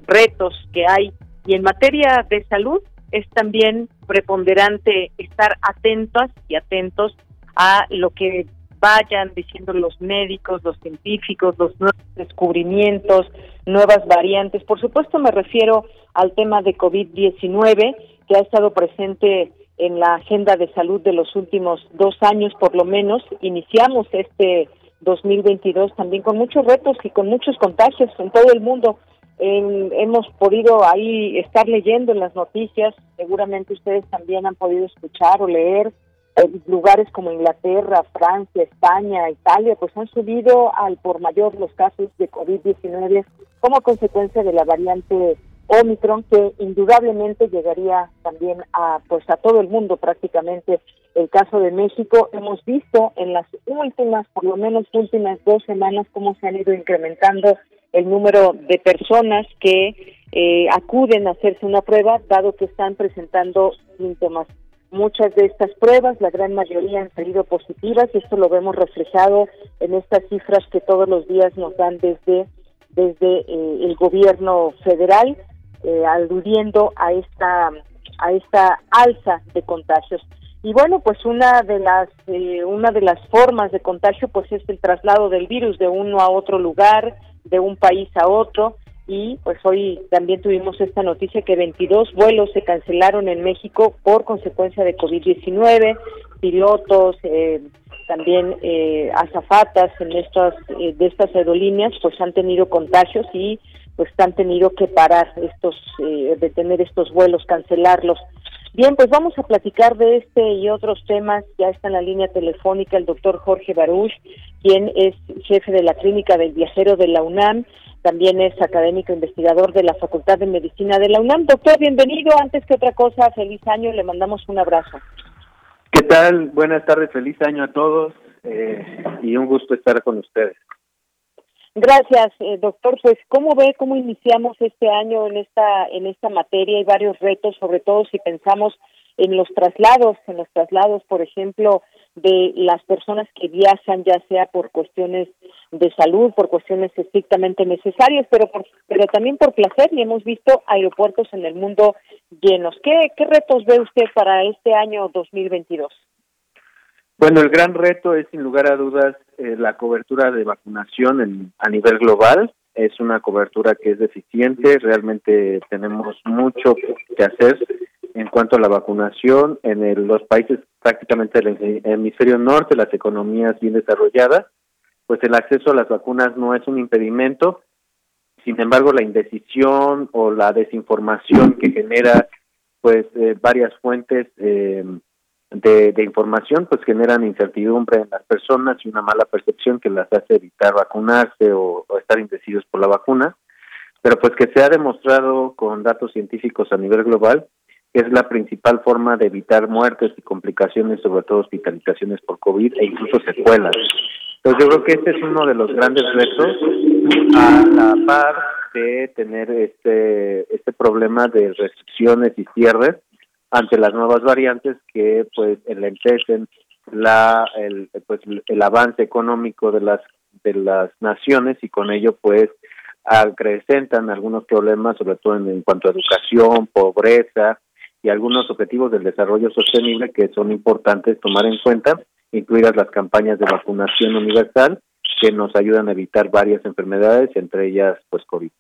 retos que hay y en materia de salud es también preponderante estar atentas y atentos a lo que vayan diciendo los médicos, los científicos, los nuevos descubrimientos, nuevas variantes. Por supuesto me refiero al tema de COVID-19 que ha estado presente en la agenda de salud de los últimos dos años por lo menos. Iniciamos este 2022 también con muchos retos y con muchos contagios en todo el mundo. hemos podido ahí estar leyendo en las noticias, seguramente ustedes también han podido escuchar o leer lugares como Inglaterra, Francia, España, Italia, pues han subido al por mayor los casos de COVID-19 como consecuencia de la variante Omicron, que indudablemente llegaría también a pues a todo el mundo prácticamente. El caso de México hemos visto en las últimas, por lo menos últimas dos semanas, cómo se han ido incrementando el número de personas que eh, acuden a hacerse una prueba, dado que están presentando síntomas. Muchas de estas pruebas, la gran mayoría han salido positivas y esto lo vemos reflejado en estas cifras que todos los días nos dan desde, desde eh, el gobierno federal, eh, aludiendo a esta, a esta alza de contagios. Y bueno, pues una de las eh, una de las formas de contagio pues es el traslado del virus de uno a otro lugar, de un país a otro y pues hoy también tuvimos esta noticia que 22 vuelos se cancelaron en México por consecuencia de COVID-19, pilotos, eh, también eh, azafatas en estas eh, de estas aerolíneas pues han tenido contagios y pues han tenido que parar estos eh, detener estos vuelos, cancelarlos. Bien, pues vamos a platicar de este y otros temas. Ya está en la línea telefónica el doctor Jorge Baruch, quien es jefe de la clínica del viajero de la UNAM también es académico investigador de la Facultad de Medicina de la UNAM. Doctor, bienvenido. Antes que otra cosa, feliz año. Le mandamos un abrazo. ¿Qué tal? Buenas tardes, feliz año a todos eh, y un gusto estar con ustedes. Gracias, eh, doctor. Pues, ¿cómo ve cómo iniciamos este año en esta en esta materia? Hay varios retos, sobre todo si pensamos en los traslados, en los traslados, por ejemplo, de las personas que viajan, ya sea por cuestiones de salud, por cuestiones estrictamente necesarias, pero pero también por placer y hemos visto aeropuertos en el mundo llenos. ¿Qué, qué retos ve usted para este año 2022? Bueno, el gran reto es sin lugar a dudas eh, la cobertura de vacunación a nivel global. Es una cobertura que es deficiente, realmente tenemos mucho que hacer en cuanto a la vacunación en los países prácticamente del hemisferio norte, las economías bien desarrolladas, pues el acceso a las vacunas no es un impedimento. Sin embargo, la indecisión o la desinformación que genera pues eh, varias fuentes eh, de, información pues generan incertidumbre en las personas y una mala percepción que las hace evitar vacunarse o estar indecisos por la vacuna pero pues que se ha demostrado con datos científicos a nivel global que es la principal forma de evitar muertes y complicaciones, sobre todo hospitalizaciones por COVID e incluso secuelas. Entonces yo creo que este es uno de los grandes retos a la par de tener este este problema de restricciones y cierres ante las nuevas variantes que pues enlentecen la el pues el avance económico de las de las naciones y con ello pues acrecentan algunos problemas sobre todo en, en cuanto a educación, pobreza, y algunos objetivos del desarrollo sostenible que son importantes tomar en cuenta, incluidas las campañas de vacunación universal que nos ayudan a evitar varias enfermedades, entre ellas pues COVID.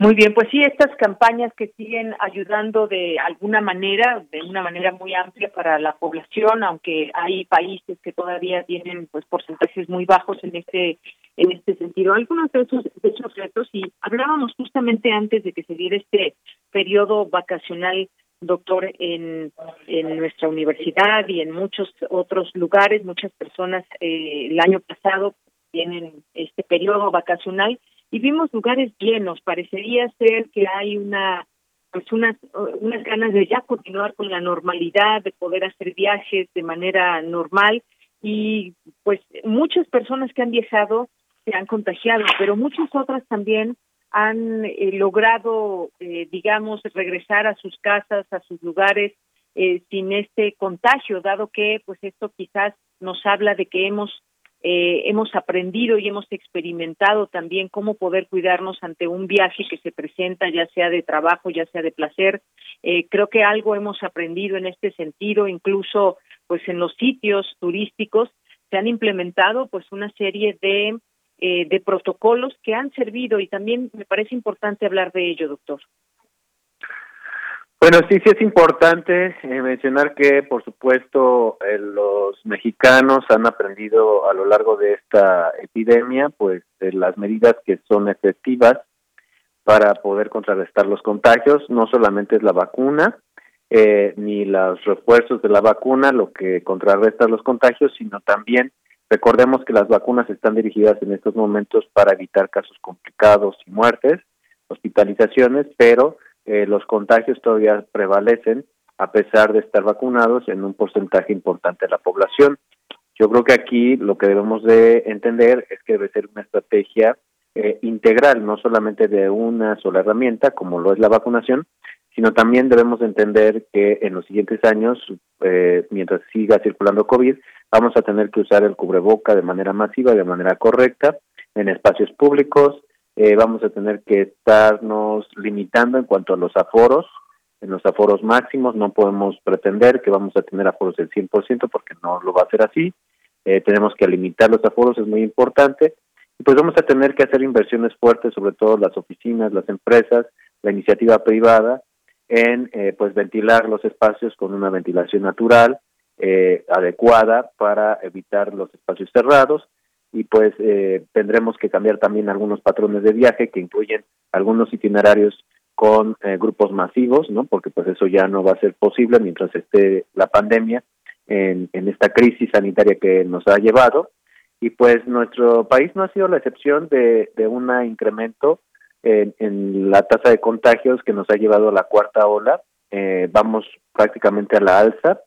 Muy bien, pues sí, estas campañas que siguen ayudando de alguna manera, de una manera muy amplia para la población, aunque hay países que todavía tienen pues porcentajes muy bajos en este en este sentido. Algunos de esos, de esos retos y hablábamos justamente antes de que se diera este periodo vacacional doctor en, en nuestra universidad y en muchos otros lugares, muchas personas eh, el año pasado tienen este periodo vacacional y vimos lugares llenos. Parecería ser que hay una pues unas unas ganas de ya continuar con la normalidad, de poder hacer viajes de manera normal y pues muchas personas que han viajado se han contagiado, pero muchas otras también han eh, logrado, eh, digamos, regresar a sus casas, a sus lugares eh, sin este contagio, dado que, pues, esto quizás nos habla de que hemos hemos aprendido y hemos experimentado también cómo poder cuidarnos ante un viaje que se presenta, ya sea de trabajo, ya sea de placer. creo que algo hemos aprendido en este sentido, incluso, pues, en los sitios turísticos se han implementado, pues, una serie de eh, de protocolos que han servido y también me parece importante hablar de ello, doctor. Bueno, sí, sí es importante eh, mencionar que, por supuesto, eh, los mexicanos han aprendido a lo largo de esta epidemia, pues, las medidas que son efectivas para poder contrarrestar los contagios. No solamente es la vacuna, ni los refuerzos de la vacuna lo que contrarresta los contagios, sino también Recordemos que las vacunas están dirigidas en estos momentos para evitar casos complicados y muertes, hospitalizaciones, pero eh, los contagios todavía prevalecen a pesar de estar vacunados en un porcentaje importante de la población. Yo creo que aquí lo que debemos de entender es que debe ser una estrategia eh, integral, no solamente de una sola herramienta, como lo es la vacunación, sino también debemos entender que en los siguientes años, eh, mientras siga circulando COVID, vamos a tener que usar el cubreboca de manera masiva, de manera correcta, en espacios públicos, eh, vamos a tener que estarnos limitando en cuanto a los aforos, en los aforos máximos, no podemos pretender que vamos a tener aforos del 100% porque no lo va a ser así, eh, tenemos que limitar los aforos, es muy importante, y pues vamos a tener que hacer inversiones fuertes, sobre todo las oficinas, las empresas, la iniciativa privada, en eh, pues ventilar los espacios con una ventilación natural eh, adecuada para evitar los espacios cerrados y pues eh, tendremos que cambiar también algunos patrones de viaje que incluyen algunos itinerarios con grupos masivos, ¿no? Porque pues eso ya no va a ser posible mientras esté la pandemia en, en esta crisis sanitaria que nos ha llevado y pues nuestro país no ha sido la excepción de, de un incremento en, la tasa de contagios que nos ha llevado a la cuarta ola. Eh, vamos prácticamente a la alza,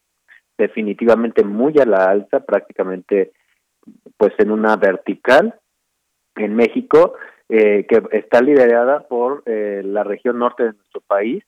definitivamente muy a la alza, prácticamente pues en una vertical en México eh, que está liderada por eh, la región norte de nuestro país,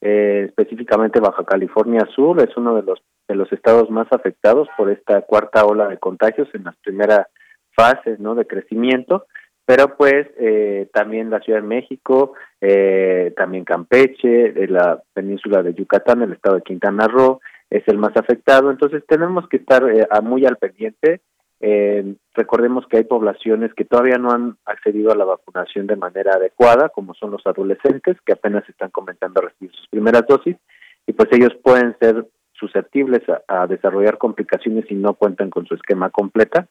específicamente Baja California Sur, es uno de los de los estados más afectados por esta cuarta ola de contagios en las primeras fases no de crecimiento pero pues eh, también la Ciudad de México, eh, también Campeche, la península de Yucatán, el estado de Quintana Roo es el más afectado, entonces tenemos que estar eh, muy al pendiente. Recordemos que hay poblaciones que todavía no han accedido a la vacunación de manera adecuada, como son los adolescentes que apenas están comenzando a recibir sus primeras dosis, y pues ellos pueden ser susceptibles a desarrollar complicaciones si no cuentan con su esquema completa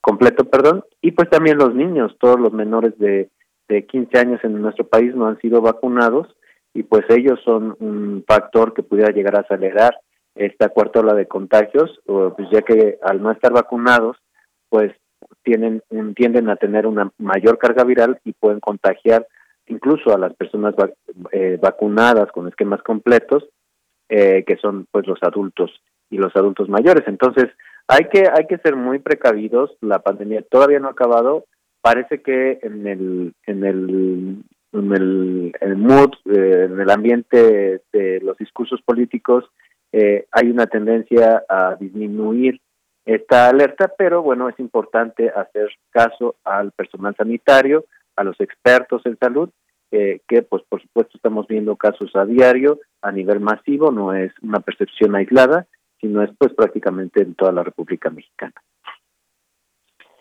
completo, perdón, y pues también los niños, todos los menores de, de 15 años en nuestro país no han sido vacunados y pues ellos son un factor que pudiera llegar a acelerar esta cuarta ola de contagios, pues ya que al no estar vacunados, pues tienen tienden a tener una mayor carga viral y pueden contagiar incluso a las personas eh, vacunadas con esquemas completos, eh, que son pues los adultos y los adultos mayores. Entonces, hay que, hay que ser muy precavidos, la pandemia todavía no ha acabado, parece que en el, en el, en el, mood, eh, en el ambiente de los discursos políticos, eh, hay una tendencia a disminuir esta alerta, pero bueno, es importante hacer caso al personal sanitario, a los expertos en salud, eh, que pues por supuesto estamos viendo casos a diario a nivel masivo, no es una percepción aislada sino es pues prácticamente en toda la República Mexicana.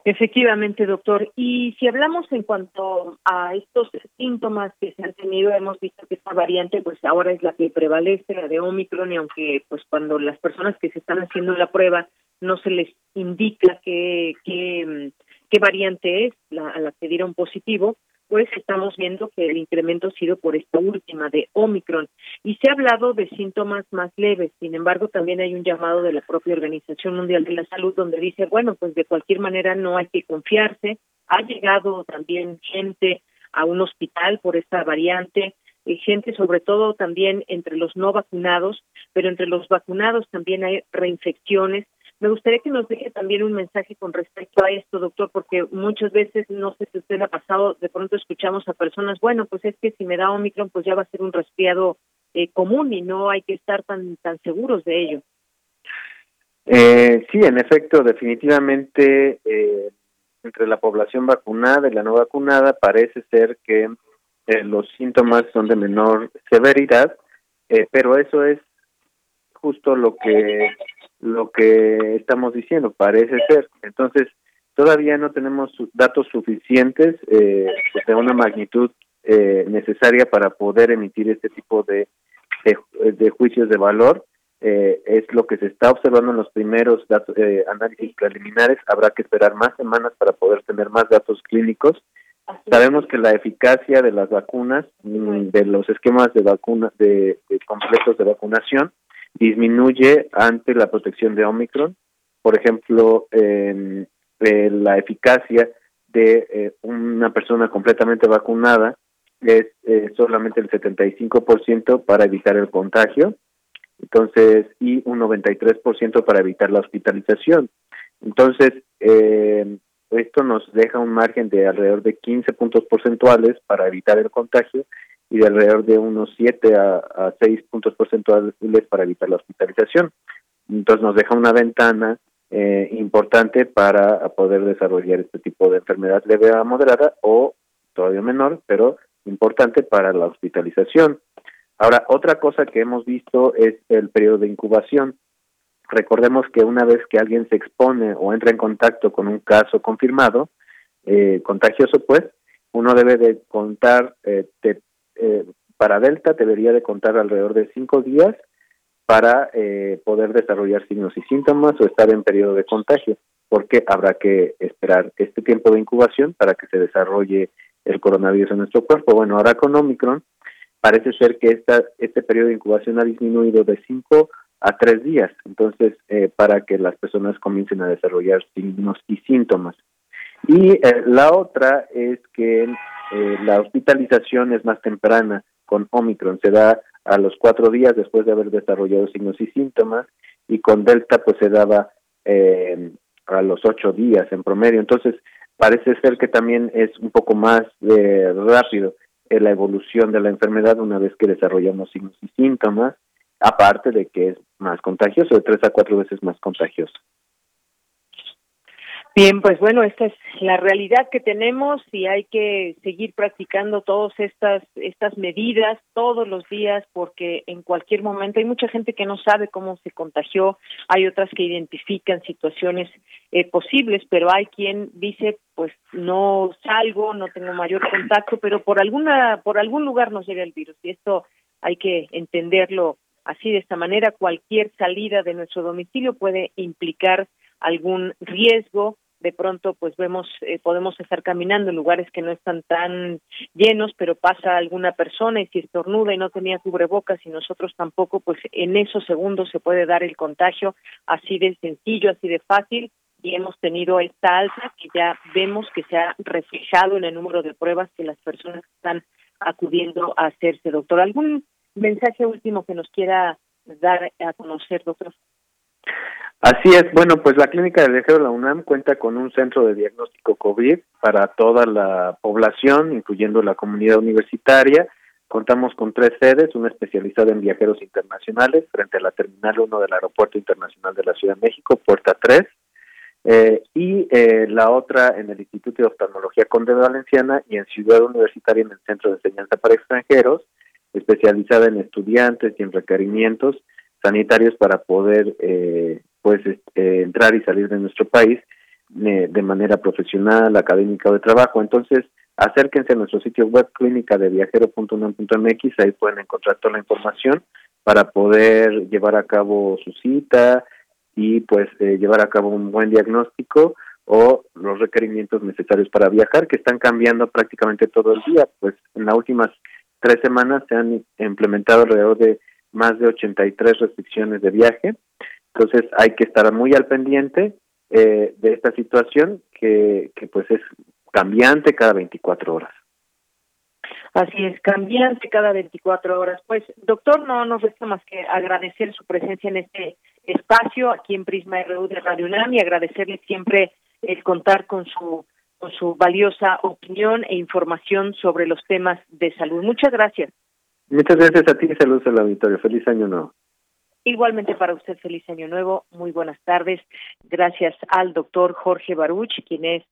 Efectivamente, doctor. Y si hablamos en cuanto a estos síntomas que se han tenido, hemos visto que esta variante, pues ahora es la que prevalece, la de Omicron, y aunque, pues cuando las personas que se están haciendo la prueba no se les indica qué qué, qué variante es la, a la que dieron positivo, pues estamos viendo que el incremento ha sido por esta última de Omicron. Y se ha hablado de síntomas más leves, sin embargo, también hay un llamado de la propia Organización Mundial de la Salud donde dice, bueno, pues de cualquier manera no hay que confiarse. Ha llegado también gente a un hospital por esta variante, eh, gente sobre todo también entre los no vacunados, pero entre los vacunados también hay reinfecciones Me gustaría que nos deje también un mensaje con respecto a esto, doctor, porque muchas veces, no sé si usted ha pasado, de pronto escuchamos a personas, bueno, pues es que si me da Omicron, pues ya va a ser un resfriado eh, común y no hay que estar tan, tan seguros de ello. Eh, sí, en efecto, definitivamente eh, entre la población vacunada y la no vacunada parece ser que eh, los síntomas son de menor severidad, eh, pero eso es justo lo que lo que estamos diciendo, parece ser. Entonces, todavía no tenemos datos suficientes eh, de una magnitud eh, necesaria para poder emitir este tipo de, de, juicios de valor. Eh, es lo que se está observando en los primeros datos, eh, análisis preliminares. Habrá que esperar más semanas para poder tener más datos clínicos. Sabemos que la eficacia de las vacunas, mm, de los esquemas de vacuna, de, de completos de vacunación, disminuye ante la protección de Omicron. Por ejemplo, eh, la eficacia de eh, una persona completamente vacunada es eh, solamente el 75% para evitar el contagio, entonces, y un 93% para evitar la hospitalización. Entonces, eh, esto nos deja un margen de alrededor de 15 puntos porcentuales para evitar el contagio y de alrededor de unos 7 a, a 6 puntos porcentuales para evitar la hospitalización. Entonces nos deja una ventana eh, importante para poder desarrollar este tipo de enfermedad leve a moderada o todavía menor, pero importante para la hospitalización. Ahora, otra cosa que hemos visto es el periodo de incubación. Recordemos que una vez que alguien se expone o entra en contacto con un caso confirmado, eh, contagioso, pues, uno debe de contar, eh, eh, para Delta debería de contar alrededor de cinco días para eh, poder desarrollar signos y síntomas o estar en periodo de contagio, porque habrá que esperar este tiempo de incubación para que se desarrolle el coronavirus en nuestro cuerpo. Bueno, ahora con Omicron parece ser que esta, este periodo de incubación ha disminuido de 5 a 3 días, entonces eh, para que las personas comiencen a desarrollar signos y síntomas. Y eh, la otra es que eh, la hospitalización es más temprana con Omicron, se da a los cuatro días después de haber desarrollado signos y síntomas y con Delta pues se daba eh, a los ocho días en promedio. Entonces parece ser que también es un poco más eh, rápido en la evolución de la enfermedad una vez que desarrollamos signos y síntomas, aparte de que es más contagioso, de tres a cuatro veces más contagioso. Bien, pues bueno, esta es la realidad que tenemos y hay que seguir practicando todas estas estas medidas todos los días porque en cualquier momento hay mucha gente que no sabe cómo se contagió, hay otras que identifican situaciones eh, posibles, pero hay quien dice pues no salgo, no tengo mayor contacto, pero por alguna por algún lugar nos llega el virus y esto hay que entenderlo así de esta manera, cualquier salida de nuestro domicilio puede implicar algún riesgo de pronto pues vemos eh, podemos estar caminando en lugares que no están tan llenos pero pasa alguna persona y si estornuda y no tenía cubrebocas y nosotros tampoco pues en esos segundos se puede dar el contagio así de sencillo así de fácil. Y hemos tenido esta alza que ya vemos que se ha reflejado en el número de pruebas que las personas están acudiendo a hacerse doctor. Algún mensaje último que nos quiera dar a conocer doctor Así es, bueno, pues la Clínica del Viajero de la UNAM cuenta con un centro de diagnóstico COVID para toda la población, incluyendo la comunidad universitaria. Contamos con tres sedes, una especializada en viajeros internacionales frente a la Terminal 1 del Aeropuerto Internacional de la Ciudad de México, Puerta 3, eh, y eh, la otra en el Instituto de Oftalmología Conde Valenciana y en Ciudad Universitaria en el Centro de Enseñanza para Extranjeros, especializada en estudiantes y en requerimientos sanitarios para poder eh, pues este, entrar y salir de nuestro país eh, de manera profesional, académica o de trabajo. Entonces, acérquense a nuestro sitio web clínica de viajero.unam.mx, ahí pueden encontrar toda la información para poder llevar a cabo su cita y pues eh, llevar a cabo un buen diagnóstico o los requerimientos necesarios para viajar que están cambiando prácticamente todo el día, pues en las últimas tres semanas se han implementado alrededor de más de 83 restricciones de viaje. Entonces hay que estar muy al pendiente eh, de esta situación que, que pues es cambiante cada 24 horas. Así es, cambiante cada 24 horas. Pues, doctor, no nos resta más que agradecer su presencia en este espacio aquí en Prisma RU de Radio UNAM y agradecerle siempre el contar con su con su valiosa opinión e información sobre los temas de salud. Muchas gracias. Muchas gracias a ti y saludos al auditorio. Feliz año nuevo. Igualmente para usted, feliz año nuevo. Muy buenas tardes. Gracias al doctor Jorge Baruch, quien es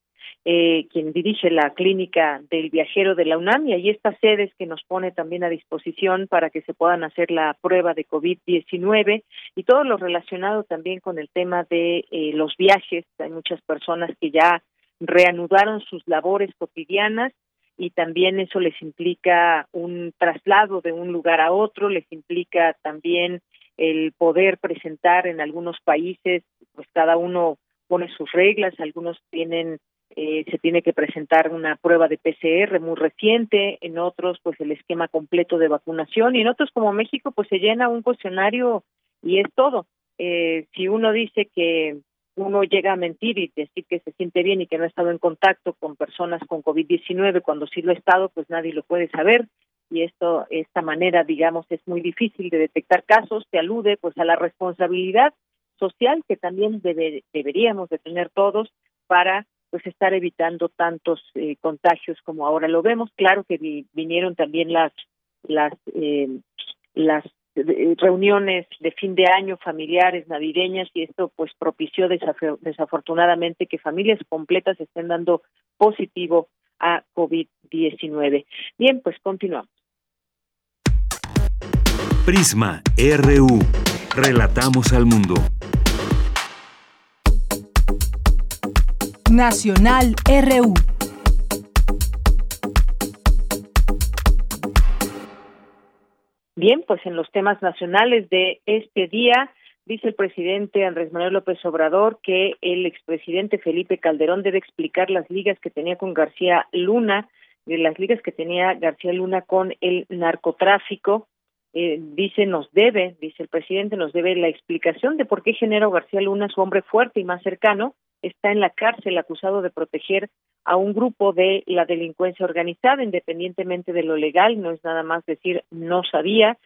eh, quien dirige la clínica del viajero de la UNAM y estas sedes que nos pone también a disposición para que se puedan hacer la prueba de COVID-19 y todo lo relacionado también con el tema de eh, los viajes. Hay muchas personas que ya reanudaron sus labores cotidianas y también eso les implica un traslado de un lugar a otro, les implica también el poder presentar en algunos países, pues cada uno pone sus reglas, algunos tienen eh, se tiene que presentar una prueba de PCR muy reciente, en otros pues el esquema completo de vacunación y en otros como México pues se llena un cuestionario y es todo. Eh, si uno dice que uno llega a mentir y decir que se siente bien y que no ha estado en contacto con personas con COVID-19 cuando sí lo ha estado, pues nadie lo puede saber y esto esta manera digamos es muy difícil de detectar casos, te alude pues a la responsabilidad social que también debe, deberíamos de tener todos para pues estar evitando tantos eh, contagios como ahora lo vemos. Claro que vinieron también las las eh, las reuniones de fin de año familiares navideñas y esto pues propició desafortunadamente que familias completas estén dando positivo a COVID-19. Bien, pues continuamos. Prisma RU. Relatamos al mundo. Nacional RU. Bien, pues en los temas nacionales de este día, dice el presidente Andrés Manuel López Obrador que el expresidente Felipe Calderón debe explicar las ligas que tenía con García Luna, de las ligas que tenía García Luna con el narcotráfico. Eh, dice nos debe, dice el presidente, nos debe la explicación de por qué Genero García Luna, su hombre fuerte y más cercano, está en la cárcel acusado de proteger a un grupo de la delincuencia organizada, independientemente de lo legal, no es nada más decir no sabía,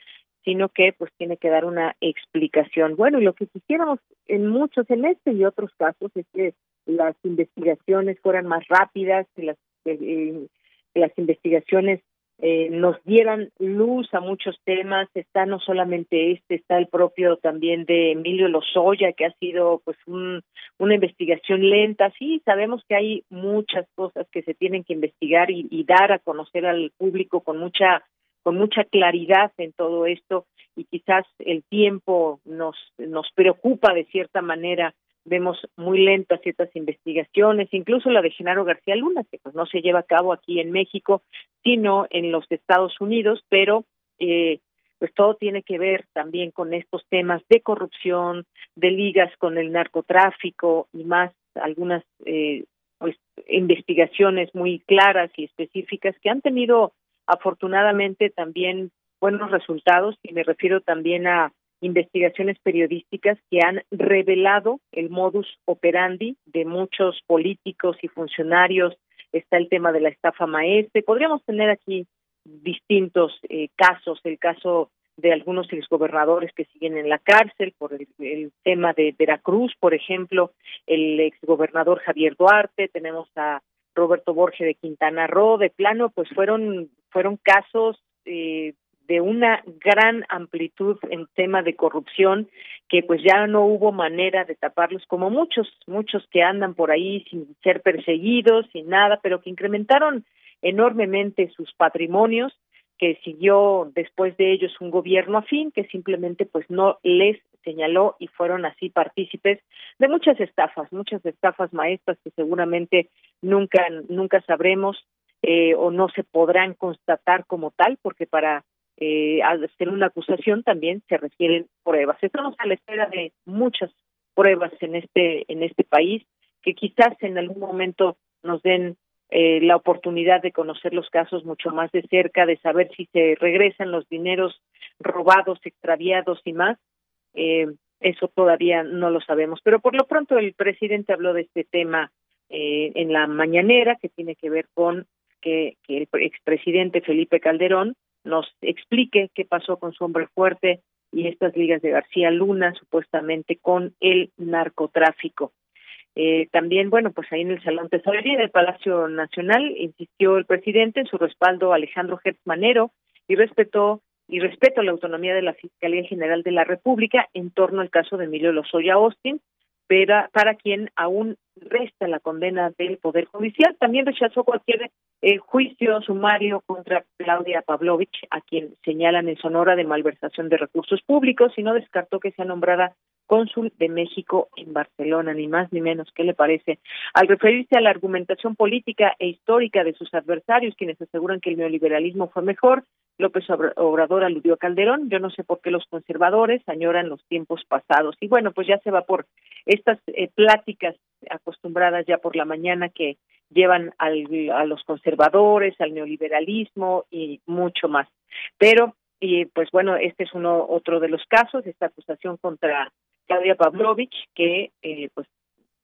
sino que pues tiene que dar una explicación. Bueno, y lo que quisiéramos en muchos, en este y otros casos, es que las investigaciones fueran más rápidas, que las, eh, las investigaciones eh, nos dieran luz a muchos temas. Está no solamente este, está el propio también de Emilio Lozoya, que ha sido pues un, una investigación lenta. Sí, sabemos que hay muchas cosas que se tienen que investigar y, y dar a conocer al público con mucha con mucha claridad en todo esto y quizás el tiempo nos nos preocupa de cierta manera. Vemos muy lentas ciertas investigaciones, incluso la de Genaro García Luna, que pues no se lleva a cabo aquí en México, sino en los Estados Unidos, pero eh, pues todo tiene que ver también con estos temas de corrupción, de ligas con el narcotráfico y más algunas eh, pues investigaciones muy claras y específicas que han tenido afortunadamente también buenos resultados y me refiero también a investigaciones periodísticas que han revelado el modus operandi de muchos políticos y funcionarios. Está el tema de la estafa maestre. Podríamos tener aquí distintos eh, casos, el caso de algunos exgobernadores que siguen en la cárcel por el, tema de Veracruz, por ejemplo, el exgobernador Javier Duarte, tenemos a Roberto Borges de Quintana Roo, de plano, pues fueron fueron casos eh, de una gran amplitud en tema de corrupción que pues ya no hubo manera de taparlos como muchos muchos que andan por ahí sin ser perseguidos sin nada pero que incrementaron enormemente sus patrimonios que siguió después de ellos un gobierno afín que simplemente pues no les señaló y fueron así partícipes de muchas estafas, muchas estafas maestras que seguramente nunca nunca sabremos eh, o no se podrán constatar como tal, porque para eh, hacer una acusación también se requieren pruebas. Estamos a la espera de muchas pruebas en este en este país que quizás en algún momento nos den eh, la oportunidad de conocer los casos mucho más de cerca, de saber si se regresan los dineros robados, extraviados y más. Eh, eso todavía no lo sabemos, pero por lo pronto el presidente habló de este tema eh, en la mañanera que tiene que ver con que, que el expresidente Felipe Calderón nos explique qué pasó con su hombre fuerte y estas ligas de García Luna supuestamente con el narcotráfico. Eh, también, bueno, pues ahí en el Salón Tesorería del Palacio Nacional insistió el presidente en su respaldo a Alejandro Gertz Manero y respetó y respeto la autonomía de la Fiscalía General de la República en torno al caso de Emilio Lozoya Austin, pero para quien aún resta la condena del Poder Judicial. También rechazó cualquier eh, juicio sumario contra Claudia Pavlovich, a quien señalan en Sonora de malversación de recursos públicos, y no descartó que sea nombrada cónsul de México en Barcelona, ni más ni menos. ¿Qué le parece? Al referirse a la argumentación política e histórica de sus adversarios, quienes aseguran que el neoliberalismo fue mejor, López Obrador aludió a Calderón. Yo no sé por qué los conservadores añoran los tiempos pasados. Y bueno, pues ya se va por estas eh, pláticas acostumbradas ya por la mañana que llevan al, a los conservadores, al neoliberalismo y mucho más. Pero, y pues bueno, este es uno otro de los casos, esta acusación contra Claudia Pavlovich, que eh, pues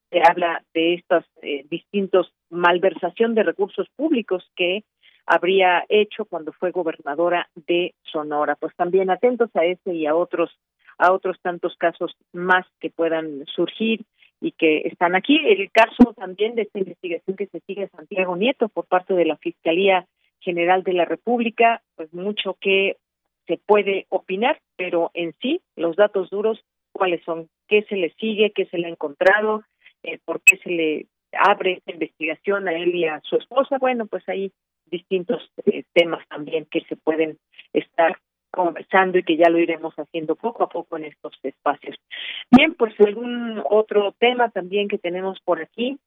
se habla de estos eh, distintos malversación de recursos públicos que habría hecho cuando fue gobernadora de Sonora. Pues también atentos a ese y a otros a otros tantos casos más que puedan surgir y que están aquí. El caso también de esta investigación que se sigue a Santiago Nieto por parte de la Fiscalía General de la República, pues mucho que se puede opinar, pero en sí los datos duros cuáles son, qué se le sigue, qué se le ha encontrado, eh, por qué se le abre esta investigación a él y a su esposa. Bueno, pues hay distintos eh, temas también que se pueden estar conversando y que ya lo iremos haciendo poco a poco en estos espacios. Bien, pues algún otro tema también que tenemos por aquí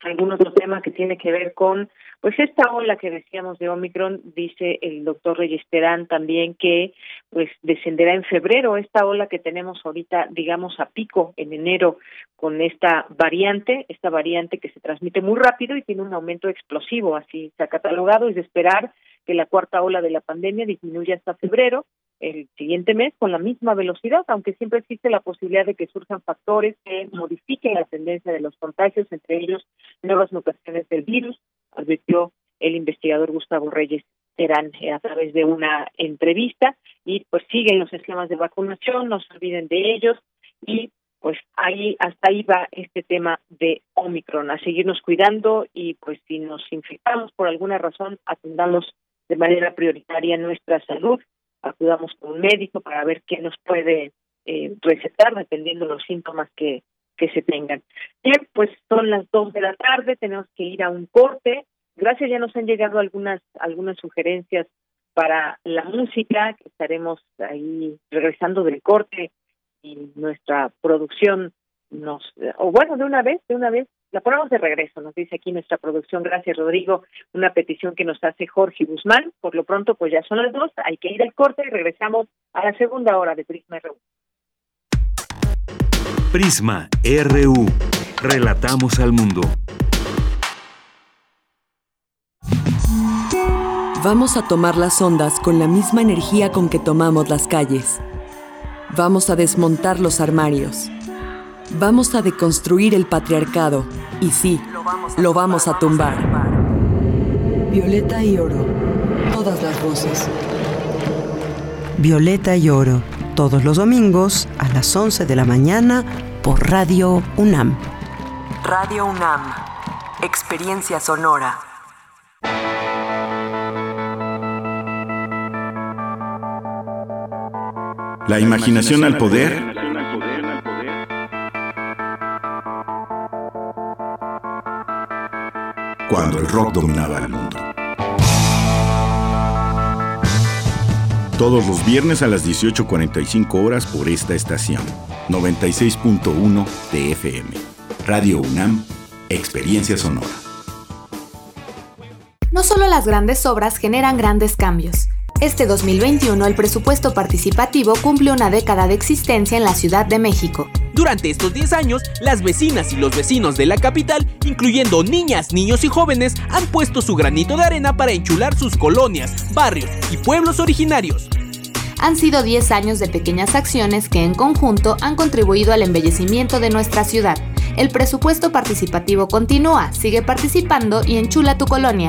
algún otro tema que tiene que ver con pues esta ola que decíamos de Omicron, dice el doctor Reyes Terán también que pues descenderá en febrero esta ola que tenemos ahorita, digamos, a pico en enero con esta variante, esta variante que se transmite muy rápido y tiene un aumento explosivo, así se ha catalogado, es de esperar que la cuarta ola de la pandemia disminuya hasta febrero el siguiente mes con la misma velocidad, aunque siempre existe la posibilidad de que surjan factores que modifiquen la tendencia de los contagios, entre ellos nuevas mutaciones del virus, advirtió el investigador Gustavo Reyes Terán eh, a través de una entrevista. Y pues siguen los esquemas de vacunación, no se olviden de ellos. Y pues ahí hasta ahí va este tema de Omicron, a seguirnos cuidando y pues si nos infectamos por alguna razón atendamos de manera prioritaria nuestra salud acudamos con un médico para ver qué nos puede eh, recetar dependiendo de los síntomas que, que se tengan. Bien, pues son las dos de la tarde, tenemos que ir a un corte. Gracias, ya nos han llegado algunas algunas sugerencias para la música, que estaremos ahí regresando del corte y nuestra producción nos, o bueno, de una vez, de una vez la ponemos de regreso, nos dice aquí nuestra producción. Gracias, Rodrigo. Una petición que nos hace Jorge Guzmán. Por lo pronto, pues ya son las dos. Hay que ir al corte y regresamos a la segunda hora de Prisma RU. Prisma RU. Relatamos al mundo. Vamos a tomar las ondas con la misma energía con que tomamos las calles. Vamos a desmontar los armarios Vamos a deconstruir el patriarcado. Y sí, lo vamos a tumbar. Violeta y oro. Todas las voces. Violeta y oro. Todos los domingos a las 11 de la mañana por Radio UNAM. Radio UNAM. Experiencia sonora. La imaginación al poder cuando el rock dominaba el mundo. Todos los viernes a las 18.45 horas por esta estación. 96.1 TFM. Radio UNAM, Experiencia Sonora. No solo las grandes obras generan grandes cambios. Este 2021 el presupuesto participativo cumple una década de existencia en la Ciudad de México. Durante estos 10 años, las vecinas y los vecinos de la capital, incluyendo niñas, niños y jóvenes, han puesto su granito de arena para enchular sus colonias, barrios y pueblos originarios. Han sido 10 años de pequeñas acciones que en conjunto han contribuido al embellecimiento de nuestra ciudad. El presupuesto participativo continúa, sigue participando y enchula tu colonia.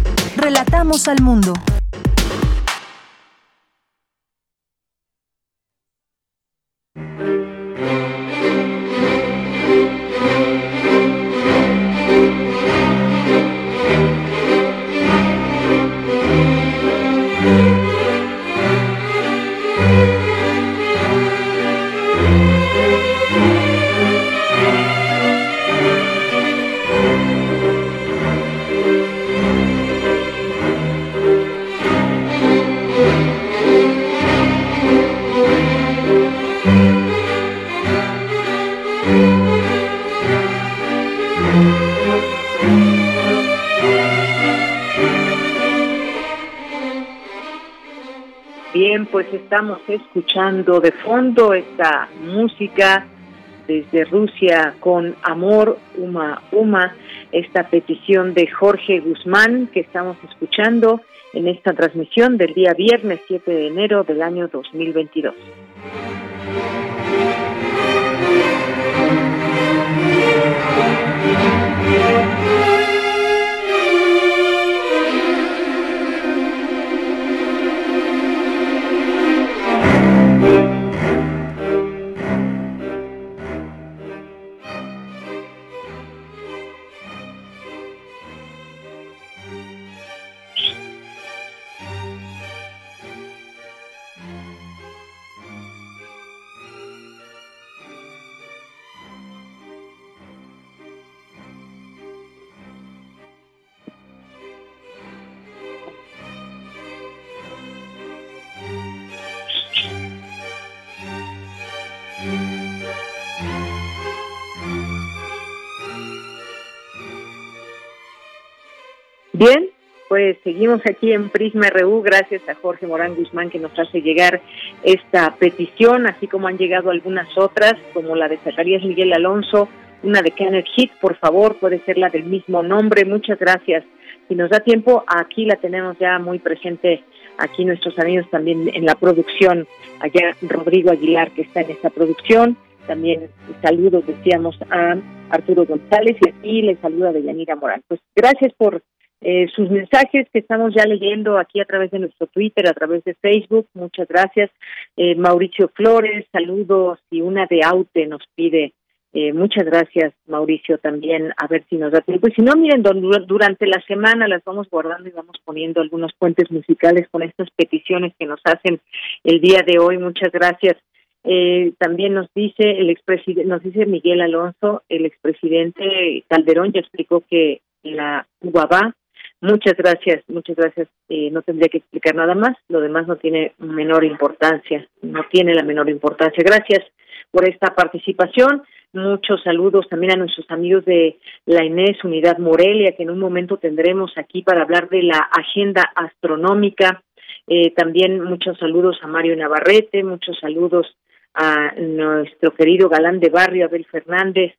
Relatamos al mundo. Estamos escuchando de fondo esta música desde Rusia con Amor Uma Uma, esta petición de Jorge Guzmán que estamos escuchando en esta transmisión del día viernes 7 de enero del año 2022. Bien, pues seguimos aquí en Prisma RU, gracias a Jorge Morán Guzmán que nos hace llegar esta petición, así como han llegado algunas otras, como la de Zacarías Miguel Alonso, una de Kenneth Hit, por favor, puede ser la del mismo nombre, muchas gracias. Si nos da tiempo, aquí la tenemos ya muy presente, aquí nuestros amigos también en la producción, allá Rodrigo Aguilar que está en esta producción, también saludos, decíamos, a Arturo González y aquí le saluda de Yanira Morán. Pues gracias por eh, sus mensajes que estamos ya leyendo aquí a través de nuestro Twitter, a través de Facebook. Muchas gracias. Eh, Mauricio Flores, saludos y una de Aute nos pide. Eh, muchas gracias, Mauricio, también. A ver si nos da tiempo. Y si no, miren, durante la semana las vamos guardando y vamos poniendo algunos puentes musicales con estas peticiones que nos hacen el día de hoy. Muchas gracias. también nos dice el expresidente, nos dice Miguel Alonso, el expresidente Calderón ya explicó que la UBA Muchas gracias, muchas gracias. Eh, no tendría que explicar nada más. Lo demás no tiene menor importancia, no tiene la menor importancia. Gracias por esta participación. Muchos saludos también a nuestros amigos de la Inés Unidad Morelia, que en un momento tendremos aquí para hablar de la agenda astronómica. Eh, también muchos saludos a Mario Navarrete, muchos saludos a nuestro querido galán de barrio, Abel Fernández,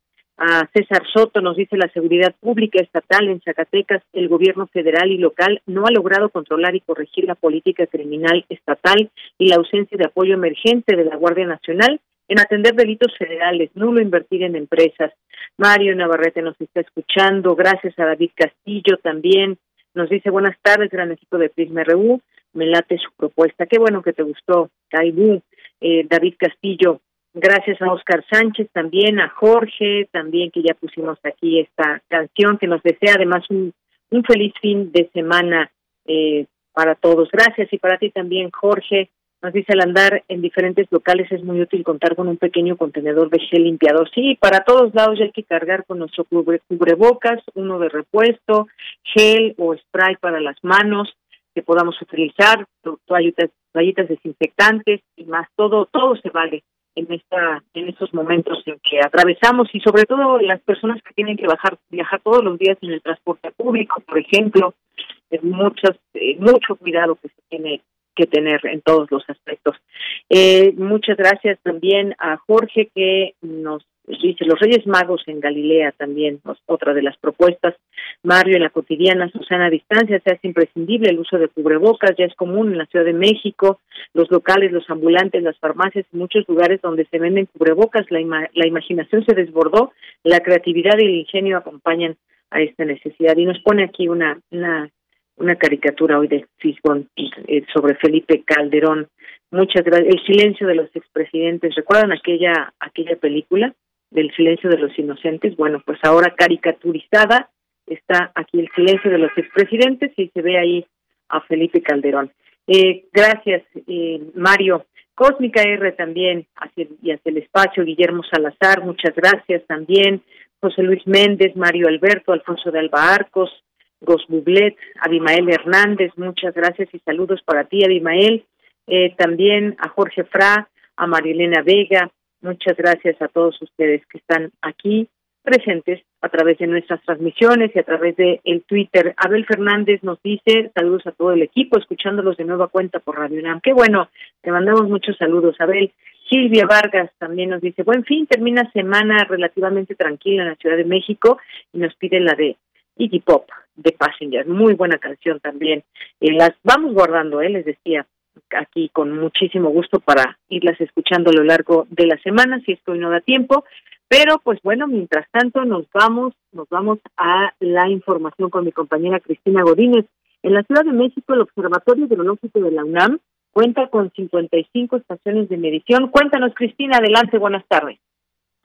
a César Soto nos dice la seguridad pública estatal en Zacatecas, el gobierno federal y local no ha logrado controlar y corregir la política criminal estatal y la ausencia de apoyo emergente de la Guardia Nacional en atender delitos federales, nulo invertir en empresas. Mario Navarrete nos está escuchando, gracias a David Castillo también. Nos dice buenas tardes, gran equipo de Prisma RU, me late su propuesta. Qué bueno que te gustó, Caibú, eh, David Castillo. Gracias a Oscar Sánchez, también a Jorge, también que ya pusimos aquí esta canción, que nos desea además un, un feliz fin de semana eh, para todos. Gracias y para ti también, Jorge. Nos dice al andar en diferentes locales es muy útil contar con un pequeño contenedor de gel limpiador. Sí, para todos lados ya hay que cargar con nuestro cubrebocas, uno de repuesto, gel o spray para las manos que podamos utilizar, toallitas, toallitas desinfectantes y más. Todo, todo se vale en esta en estos momentos en que atravesamos y sobre todo las personas que tienen que bajar viajar todos los días en el transporte público por ejemplo es muchas eh, mucho cuidado que se tiene que tener en todos los aspectos eh, muchas gracias también a Jorge que nos dice los Reyes Magos en Galilea también, otra de las propuestas. Mario en la cotidiana, Susana a distancia, se hace imprescindible el uso de cubrebocas, ya es común en la Ciudad de México, los locales, los ambulantes, las farmacias, muchos lugares donde se venden cubrebocas, la, la imaginación se desbordó, la creatividad y el ingenio acompañan a esta necesidad. Y nos pone aquí una, una, una caricatura hoy de Fisbon eh, sobre Felipe Calderón. Muchas gracias. El silencio de los expresidentes. ¿Recuerdan aquella, aquella película? del silencio de los inocentes, bueno, pues ahora caricaturizada está aquí el silencio de los expresidentes y se ve ahí a Felipe Calderón. Eh, gracias, eh, Mario. Cósmica R también hacia, y hacia el espacio, Guillermo Salazar, muchas gracias también. José Luis Méndez, Mario Alberto, Alfonso de Alba Arcos, Gos Bublet, Abimael Hernández, muchas gracias y saludos para ti, Abimael. Eh, también a Jorge Fra, a Marilena Vega, Muchas gracias a todos ustedes que están aquí presentes a través de nuestras transmisiones y a través de el Twitter. Abel Fernández nos dice saludos a todo el equipo, escuchándolos de nueva cuenta por Radio UNAM. Qué bueno, te mandamos muchos saludos, Abel. Silvia Vargas también nos dice, buen fin, termina semana relativamente tranquila en la Ciudad de México y nos pide la de Iggy Pop de Passenger. Muy buena canción también. Eh, las vamos guardando, eh, les decía, aquí con muchísimo gusto para irlas escuchando a lo largo de la semana, si esto no da tiempo. Pero pues bueno, mientras tanto nos vamos, nos vamos a la información con mi compañera Cristina Godínez. En la Ciudad de México, el Observatorio Hidrológico de la UNAM cuenta con 55 estaciones de medición. Cuéntanos, Cristina, adelante, buenas tardes.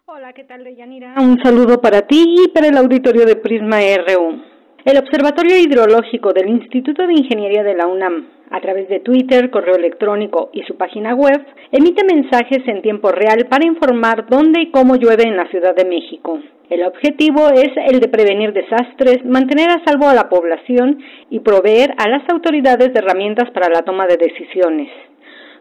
Hola, ¿qué tal, Deyanira? Un saludo para ti y para el auditorio de Prisma RU. El Observatorio Hidrológico del Instituto de Ingeniería de la UNAM, a través de Twitter, correo electrónico y su página web, emite mensajes en tiempo real para informar dónde y cómo llueve en la Ciudad de México. El objetivo es el de prevenir desastres, mantener a salvo a la población y proveer a las autoridades de herramientas para la toma de decisiones.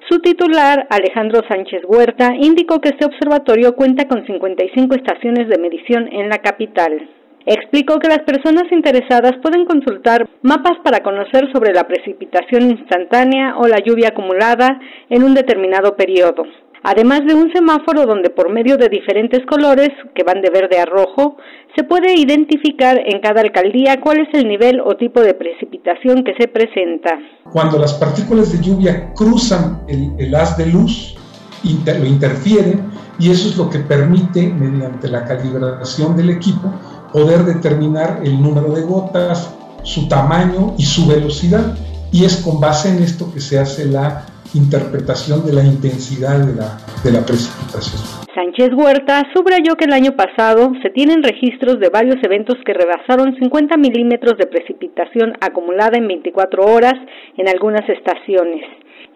Su titular, Alejandro Sánchez Huerta, indicó que este observatorio cuenta con 55 estaciones de medición en la capital. Explicó que las personas interesadas pueden consultar mapas para conocer sobre la precipitación instantánea o la lluvia acumulada en un determinado periodo, además de un semáforo donde por medio de diferentes colores, que van de verde a rojo, se puede identificar en cada alcaldía cuál es el nivel o tipo de precipitación que se presenta. Cuando las partículas de lluvia cruzan el, haz de luz, lo interfieren y eso es lo que permite, mediante la calibración del equipo, poder determinar el número de gotas, su tamaño y su velocidad. Y es con base en esto que se hace la interpretación de la intensidad de la, precipitación. Sánchez Huerta subrayó que el año pasado se tienen registros de varios eventos que rebasaron 50 milímetros de precipitación acumulada en 24 horas en algunas estaciones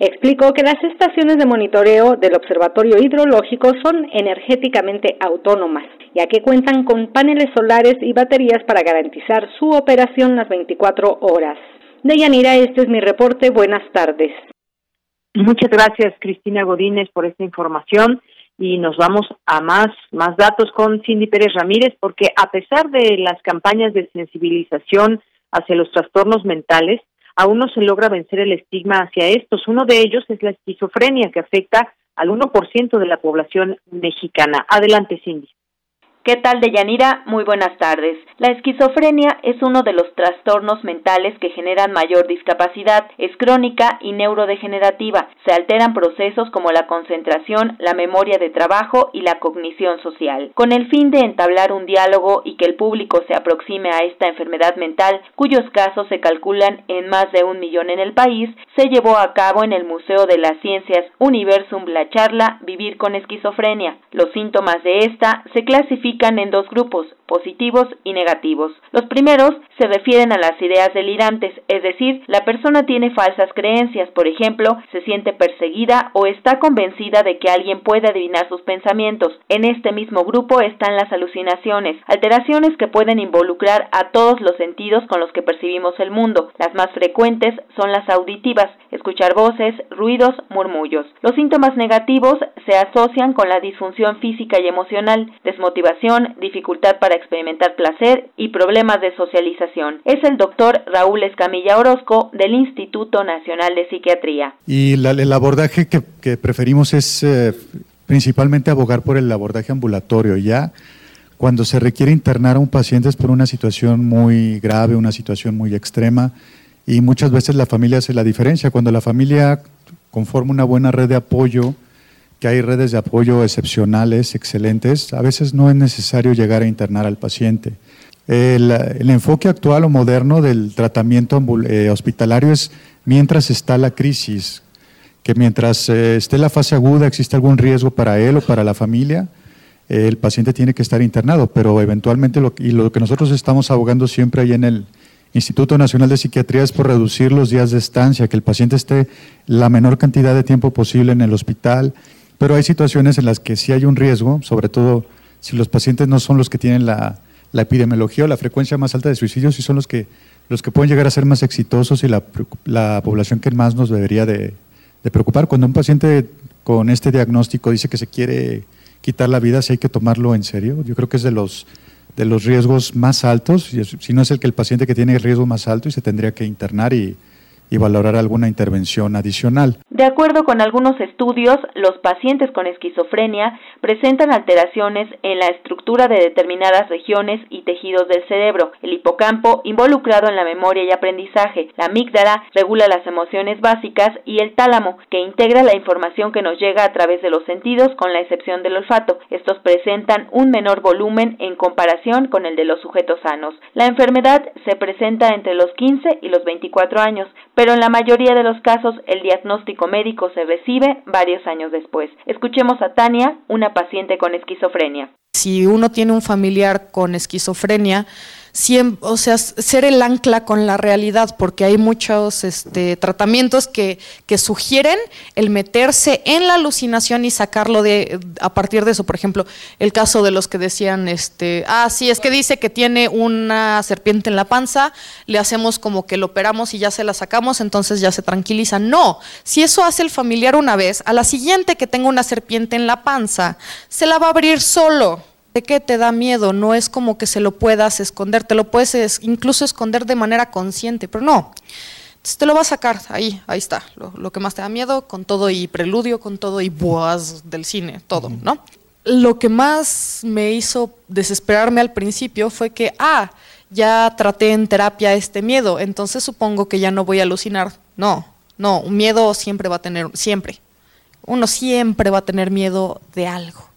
explicó que las estaciones de monitoreo del Observatorio Hidrológico son energéticamente autónomas, ya que cuentan con paneles solares y baterías para garantizar su operación las 24 horas. Deyanira, este es mi reporte. Buenas tardes. Muchas gracias, Cristina Godínez, por esta información. Y nos vamos a más, más datos con Cindy Pérez Ramírez, porque a pesar de las campañas de sensibilización hacia los trastornos mentales, aún no se logra vencer el estigma hacia estos. Uno de ellos es la esquizofrenia, que afecta al 1% de la población mexicana. Adelante, Cindy. ¿Qué tal, Deyanira? Muy buenas tardes. La esquizofrenia es uno de los trastornos mentales que generan mayor discapacidad. Es crónica y neurodegenerativa. Se alteran procesos como la concentración, la memoria de trabajo y la cognición social. Con el fin de entablar un diálogo y que el público se aproxime a esta enfermedad mental, cuyos casos se calculan en más de un millón en el país, se llevó a cabo en el Museo de las Ciencias Universum la charla Vivir con esquizofrenia. Los síntomas de esta se clasifican en dos grupos, positivos y negativos. Los primeros se refieren a las ideas delirantes, es decir, la persona tiene falsas creencias, por ejemplo, se siente perseguida o está convencida de que alguien puede adivinar sus pensamientos. En este mismo grupo están las alucinaciones, alteraciones que pueden involucrar a todos los sentidos con los que percibimos el mundo. Las más frecuentes son las auditivas, escuchar voces, ruidos, murmullos. Los síntomas negativos se asocian con la disfunción física y emocional, desmotivación, dificultad para experimentar placer y problemas de socialización. Es el doctor Raúl Escamilla Orozco del Instituto Nacional de Psiquiatría. Y el abordaje que, preferimos es eh, principalmente abogar por el abordaje ambulatorio. Ya cuando se requiere internar a un paciente es por una situación muy grave, una situación muy extrema y muchas veces la familia hace la diferencia. Cuando la familia conforma una buena red de apoyo, que hay redes de apoyo excepcionales, excelentes, a veces no es necesario llegar a internar al paciente. El, enfoque actual o moderno del tratamiento eh, hospitalario es mientras está la crisis, que mientras eh, esté la fase aguda existe algún riesgo para él o para la familia, eh, el paciente tiene que estar internado, pero eventualmente, lo, y lo que nosotros estamos abogando siempre ahí en el Instituto Nacional de Psiquiatría es por reducir los días de estancia, que el paciente esté la menor cantidad de tiempo posible en el hospital, pero hay situaciones en las que sí hay un riesgo, sobre todo si los pacientes no son los que tienen la, epidemiología o la frecuencia más alta de suicidios, y son los que, los que pueden llegar a ser más exitosos y la, población que más nos debería de, preocupar. Cuando un paciente con este diagnóstico dice que se quiere quitar la vida, sí hay que tomarlo en serio. Yo creo que es de los de los riesgos más altos, si no es el que el paciente que tiene el riesgo más alto y se tendría que internar y, y valorar alguna intervención adicional. De acuerdo con algunos estudios, los pacientes con esquizofrenia presentan alteraciones en la estructura de determinadas regiones y tejidos del cerebro. El hipocampo, involucrado en la memoria y aprendizaje, la amígdala regula las emociones básicas y el tálamo, que integra la información que nos llega a través de los sentidos con la excepción del olfato. Estos presentan un menor volumen en comparación con el de los sujetos sanos. La enfermedad se presenta entre los 15 y los 24 años, pero en la mayoría de los casos el diagnóstico médico se recibe varios años después. Escuchemos a Tania, una paciente con esquizofrenia. Si uno tiene un familiar con esquizofrenia, o sea, ser el ancla con la realidad, porque hay muchos este, tratamientos que, que, sugieren el meterse en la alucinación y sacarlo de a partir de eso. Por ejemplo, el caso de los que decían, este, ah, sí, es que dice que tiene una serpiente en la panza, le hacemos como que lo operamos y ya se la sacamos, entonces ya se tranquiliza. No, si eso hace el familiar una vez, a la siguiente que tenga una serpiente en la panza, se la va a abrir solo ¿De qué te da miedo? No es como que se lo puedas esconder, te lo puedes incluso esconder de manera consciente, pero no. Entonces te lo vas a sacar, ahí, ahí está, lo, que más te da miedo, con todo y preludio, con todo y boas del cine, todo, ¿no? Lo que más me hizo desesperarme al principio fue que, ah, ya traté en terapia este miedo, entonces supongo que ya no voy a alucinar. No, no, un miedo siempre va a tener, siempre. Uno siempre va a tener miedo de algo.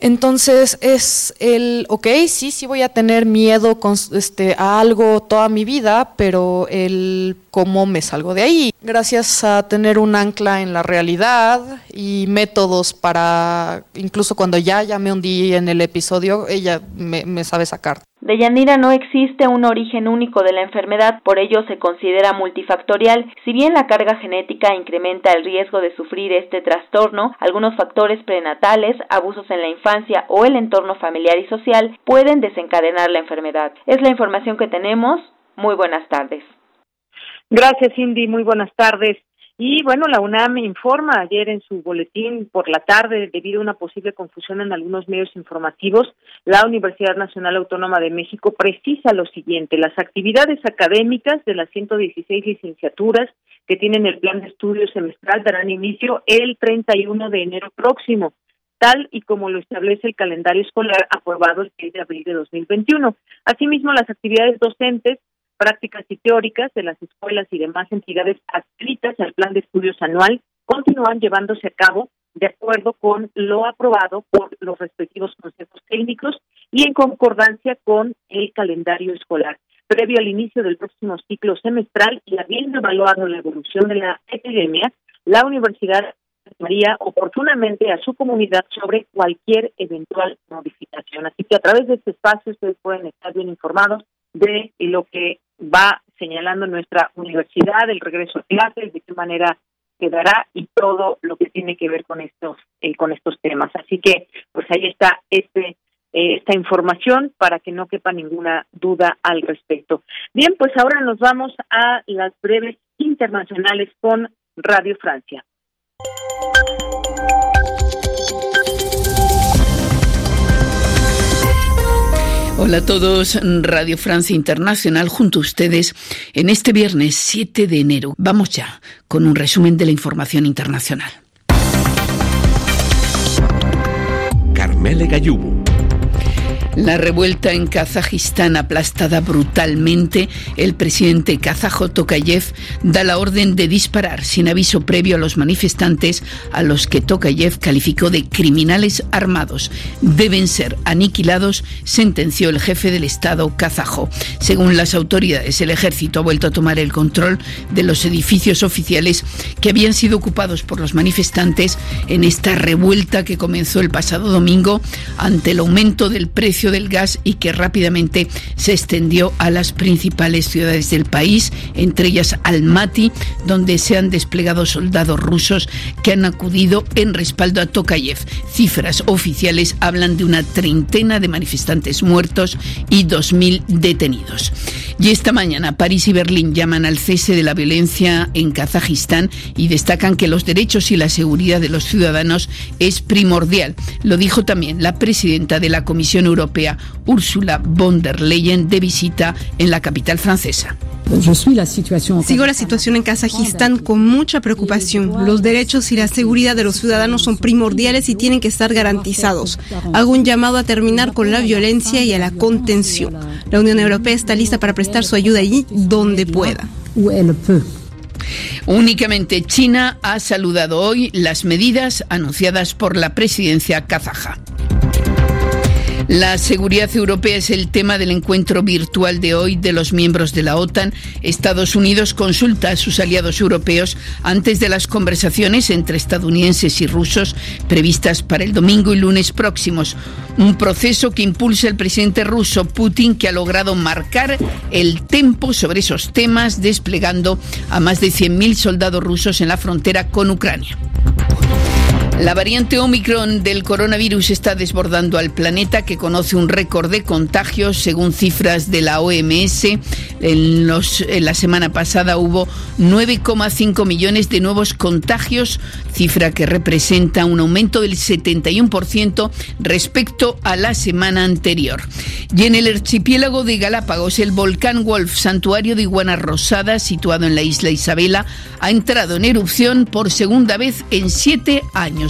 Entonces es el, ok, sí, sí voy a tener miedo con, este, a algo toda mi vida, pero el cómo me salgo de ahí. Gracias a tener un ancla en la realidad y métodos para, incluso cuando ya, ya me hundí en el episodio, ella me, me sabe sacar. De Yanira no existe un origen único de la enfermedad, por ello se considera multifactorial. Si bien la carga genética incrementa el riesgo de sufrir este trastorno, algunos factores prenatales, abusos en la infancia o el entorno familiar y social pueden desencadenar la enfermedad. Es la información que tenemos. Muy buenas tardes. Gracias, Cindy. Muy buenas tardes. Y bueno, la UNAM informa ayer en su boletín por la tarde, debido a una posible confusión en algunos medios informativos, la Universidad Nacional Autónoma de México precisa lo siguiente, las actividades académicas de las 116 licenciaturas que tienen el plan de estudios semestral darán inicio el 31 de enero próximo. tal y como lo establece el calendario escolar aprobado el 6 de abril de 2021. Asimismo, las actividades docentes, prácticas y teóricas de las escuelas y demás entidades adscritas al plan de estudios anual continúan llevándose a cabo de acuerdo con lo aprobado por los respectivos consejos técnicos y en concordancia con el calendario escolar. Previo al inicio del próximo ciclo semestral y habiendo evaluado la evolución de la epidemia, la universidad informaría oportunamente a su comunidad sobre cualquier eventual modificación. Así que a través de este espacio ustedes pueden estar bien informados de lo que va señalando nuestra universidad, el regreso a clases, de qué manera quedará y todo lo que tiene que ver con estos eh, con estos temas. Así que pues ahí está este eh, esta información para que no quepa ninguna duda al respecto. Bien, pues ahora nos vamos a las breves internacionales con Radio Francia. Hola a todos, Radio Francia Internacional junto a ustedes en este viernes 7 de enero. Vamos ya con un resumen de la información internacional. Carmele Gallubo. La revuelta en Kazajistán aplastada brutalmente, el presidente kazajo Tokayev da la orden de disparar sin aviso previo a los manifestantes a los que Tokayev calificó de criminales armados. Deben ser aniquilados, sentenció el jefe del Estado kazajo. Según las autoridades, el ejército ha vuelto a tomar el control de los edificios oficiales que habían sido ocupados por los manifestantes en esta revuelta que comenzó el pasado domingo ante el aumento del precio del gas y que rápidamente se extendió a las principales ciudades del país, entre ellas Almaty, donde se han desplegado soldados rusos que han acudido en respaldo a Tokayev. Cifras oficiales hablan de una treintena de manifestantes muertos y 2.000 detenidos. Y esta mañana París y Berlín llaman al cese de la violencia en Kazajistán y destacan que los derechos y la seguridad de los ciudadanos es primordial. Lo dijo también la presidenta de la Comisión Europea Ursula von der Leyen, de visita en la capital francesa. Sigo la situación en Kazajistán con mucha preocupación. Los derechos y la seguridad de los ciudadanos son primordiales y tienen que estar garantizados. Hago un llamado a terminar con la violencia y a la contención. La Unión Europea está lista para prestar su ayuda allí donde pueda. Únicamente China ha saludado hoy las medidas anunciadas por la presidencia kazaja. La seguridad europea es el tema del encuentro virtual de hoy de los miembros de la OTAN. Estados Unidos consulta a sus aliados europeos antes de las conversaciones entre estadounidenses y rusos previstas para el domingo y lunes próximos. Un proceso que impulsa el presidente ruso Putin que ha logrado marcar el tempo sobre esos temas desplegando a más de 100.000 soldados rusos en la frontera con Ucrania. La variante Omicron del coronavirus está desbordando al planeta que conoce un récord de contagios según cifras de la OMS. En, la semana pasada hubo 9,5 millones de nuevos contagios, cifra que representa un aumento del 71% respecto a la semana anterior. Y en el archipiélago de Galápagos, el volcán Wolf, santuario de iguanas rosadas situado en la isla Isabela, ha entrado en erupción por segunda vez en siete años.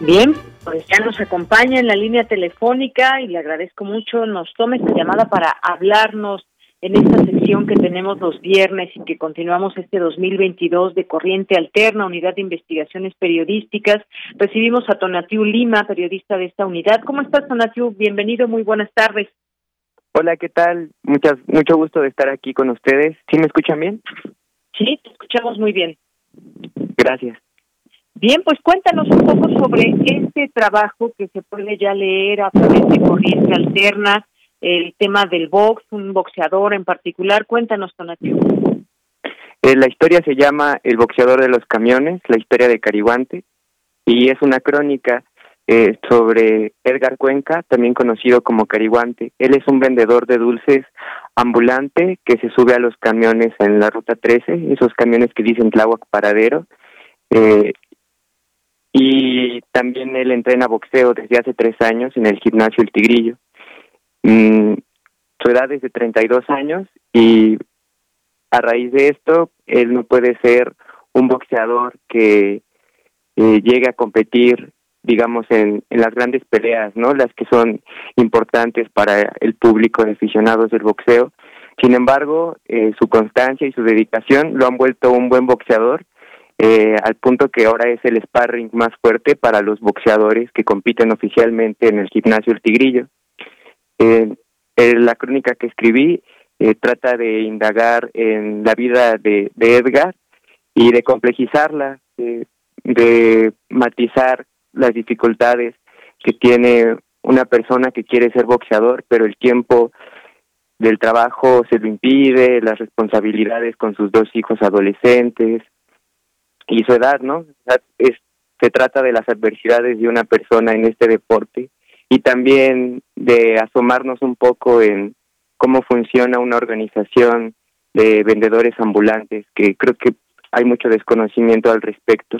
Bien, pues ya nos acompaña en la línea telefónica y le agradezco mucho nos tome esta llamada para hablarnos en esta sección que tenemos los viernes y que continuamos este 2022 de Corriente Alterna, Unidad de Investigaciones Periodísticas. Recibimos a Tonatiu Lima, periodista de esta unidad. ¿Cómo estás, Tonatiu? Bienvenido, muy buenas tardes. Hola, ¿qué tal? Muchas, mucho gusto de estar aquí con ustedes. ¿Sí me escuchan bien? Sí, te escuchamos muy bien. Gracias. Bien, pues cuéntanos un poco sobre este trabajo que se puede ya leer a través de Corriente Alterna, el tema del box, un boxeador en particular. Cuéntanos, Tonatio. Eh, la historia se llama El boxeador de los camiones, la historia de Cariguante, y es una crónica eh, sobre Edgar Cuenca, también conocido como Cariguante. Él es un vendedor de dulces ambulante que se sube a los camiones en la ruta 13, esos camiones que dicen Tláhuac Paradero. Eh, y también él entrena boxeo desde hace tres años en el gimnasio El Tigrillo. Mm, su edad es de 32 años y a raíz de esto, él no puede ser un boxeador que eh, llegue a competir, digamos, en, en las grandes peleas, ¿no? Las que son importantes para el público de aficionados del boxeo. Sin embargo, eh, su constancia y su dedicación lo han vuelto un buen boxeador, eh, al punto que ahora es el sparring más fuerte para los boxeadores que compiten oficialmente en el gimnasio El Tigrillo. Eh, la crónica que escribí eh, trata de indagar en la vida de, Edgar y de complejizarla, de, matizar las dificultades que tiene una persona que quiere ser boxeador, pero el tiempo del trabajo se lo impide, las responsabilidades con sus dos hijos adolescentes y su edad, ¿no? Se trata de las adversidades de una persona en este deporte y también de asomarnos un poco en cómo funciona una organización de vendedores ambulantes, que creo que hay mucho desconocimiento al respecto.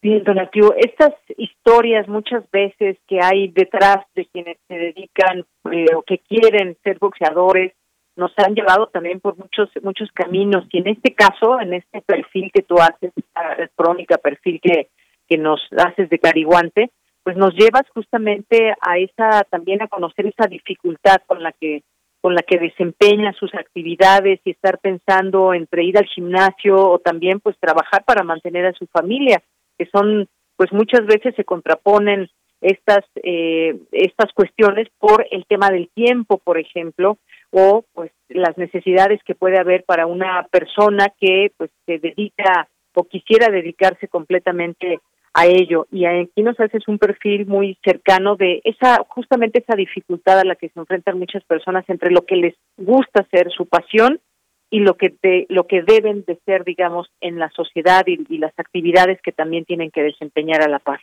Bien, Donativo, estas historias muchas veces que hay detrás de quienes se dedican eh, o que quieren ser boxeadores nos han llevado también por muchos muchos caminos. Y en este caso, en este perfil que tú haces, crónica, perfil que, que nos haces de Cariguante, pues nos llevas justamente a esa también a conocer esa dificultad con la que con la que desempeña sus actividades y estar pensando entre ir al gimnasio o también pues trabajar para mantener a su familia que son pues muchas veces se contraponen estas eh, estas cuestiones por el tema del tiempo por ejemplo o pues las necesidades que puede haber para una persona que pues se dedica o quisiera dedicarse completamente a ello. Y aquí nos haces un perfil muy cercano de esa justamente esa dificultad a la que se enfrentan muchas personas entre lo que les gusta ser su pasión y lo que de, lo que deben de ser digamos en la sociedad y, las actividades que también tienen que desempeñar a la par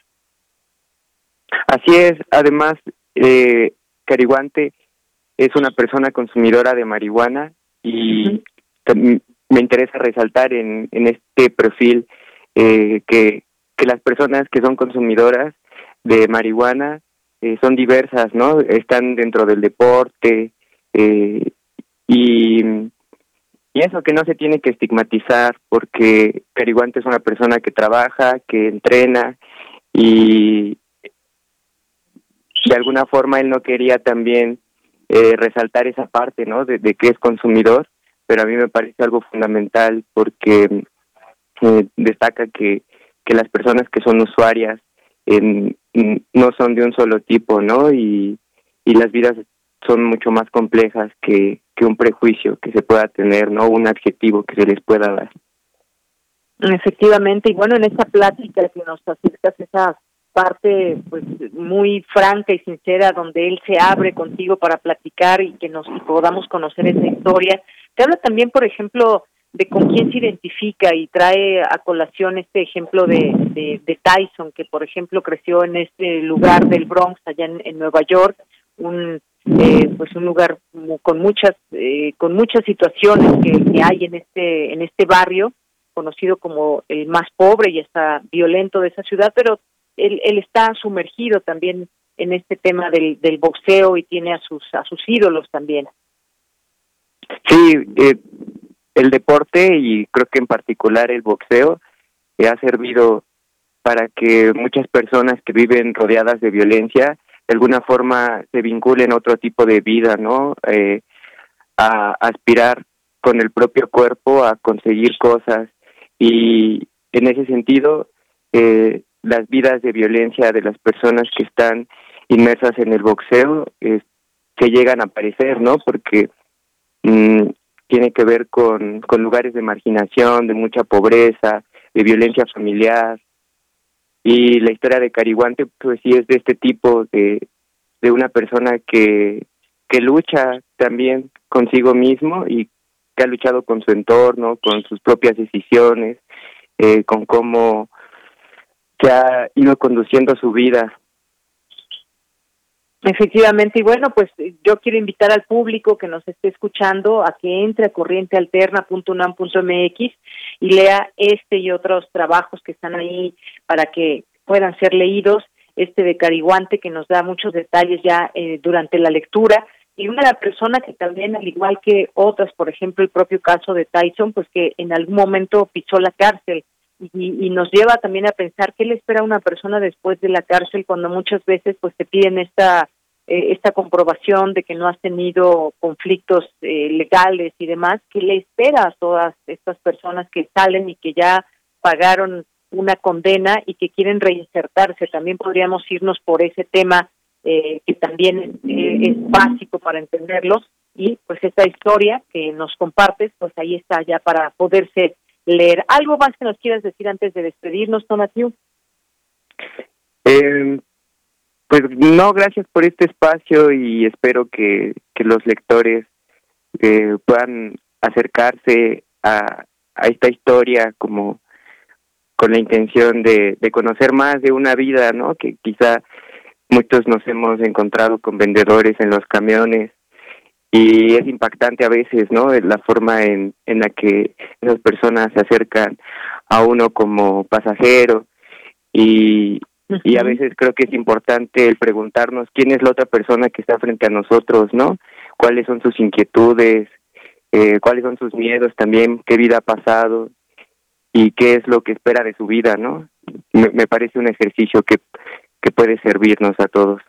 así es además eh, Cariguante es una persona consumidora de marihuana y me interesa resaltar en, en este perfil eh, que que las personas que son consumidoras de marihuana eh, son diversas, ¿no? Están dentro del deporte eh, y, y eso que no se tiene que estigmatizar porque Cariguante es una persona que trabaja, que entrena y de alguna forma él no quería también eh, resaltar esa parte, ¿no? De, de, que es consumidor, pero a mí me parece algo fundamental porque destaca que que las personas que son usuarias no son de un solo tipo, ¿no? Y, y las vidas son mucho más complejas que, que un prejuicio que se pueda tener, ¿no? Un adjetivo que se les pueda dar. Efectivamente, y bueno, en esta plática que nos acercas esa parte pues muy franca y sincera donde él se abre contigo para platicar y que nos podamos conocer esa historia. Te habla también, por ejemplo, de con quién se identifica y trae a colación este ejemplo de, de, Tyson, que por ejemplo creció en este lugar del Bronx, allá en, Nueva York, un eh, pues un lugar con muchas eh, con muchas situaciones que, hay en este en este barrio conocido como el más pobre y está violento de esa ciudad, pero él, está sumergido también en este tema del, boxeo y tiene a sus a sus ídolos también. Sí, eh, el deporte y creo que en particular el boxeo ha servido para que muchas personas que viven rodeadas de violencia de alguna forma se vinculen a otro tipo de vida, ¿no? Eh, a, aspirar con el propio cuerpo a conseguir cosas y en ese sentido eh, las vidas de violencia de las personas que están inmersas en el boxeo eh, que llegan a aparecer, ¿no? Porque mm, tiene que ver con, con lugares de marginación, de mucha pobreza, de violencia familiar. Y la historia de Cariguante, pues sí es de este tipo de, de una persona que, que lucha también consigo mismo y que ha luchado con su entorno, con sus propias decisiones, eh, con cómo se ha ido conduciendo su vida. Efectivamente, y bueno, pues yo quiero invitar al público que nos esté escuchando a que entre a corrientealterna.unam.mx y lea este y otros trabajos que están ahí para que puedan ser leídos, este de Cariguante que nos da muchos detalles ya eh, durante la lectura. Y una persona que también, al igual que otras, por ejemplo, el propio caso de Tyson, pues que en algún momento pisó la cárcel y, nos lleva también a pensar qué le espera a una persona después de la cárcel cuando muchas veces pues te piden esta eh, esta comprobación de que no has tenido conflictos eh, legales y demás, qué le espera a todas estas personas que salen y que ya pagaron una condena y que quieren reinsertarse. También podríamos irnos por ese tema eh, que también es básico para entenderlos y pues esta historia que nos compartes, pues ahí está ya para poderse leer. ¿Algo más que nos quieras decir antes de despedirnos, Tonatiu? Eh, pues no, gracias por este espacio y espero que, que los lectores eh, puedan acercarse a, a esta historia como con la intención de, de conocer más de una vida, ¿no? Que quizá muchos nos hemos encontrado con vendedores en los camiones y es impactante a veces, ¿no? La forma en, en la que esas personas se acercan a uno como pasajero y, y a veces creo que es importante el preguntarnos quién es la otra persona que está frente a nosotros, ¿no? ¿Cuáles son sus inquietudes? Eh, ¿Cuáles son sus miedos también? ¿Qué vida ha pasado? ¿Y qué es lo que espera de su vida, no? Me, me parece un ejercicio que, que puede servirnos a todos.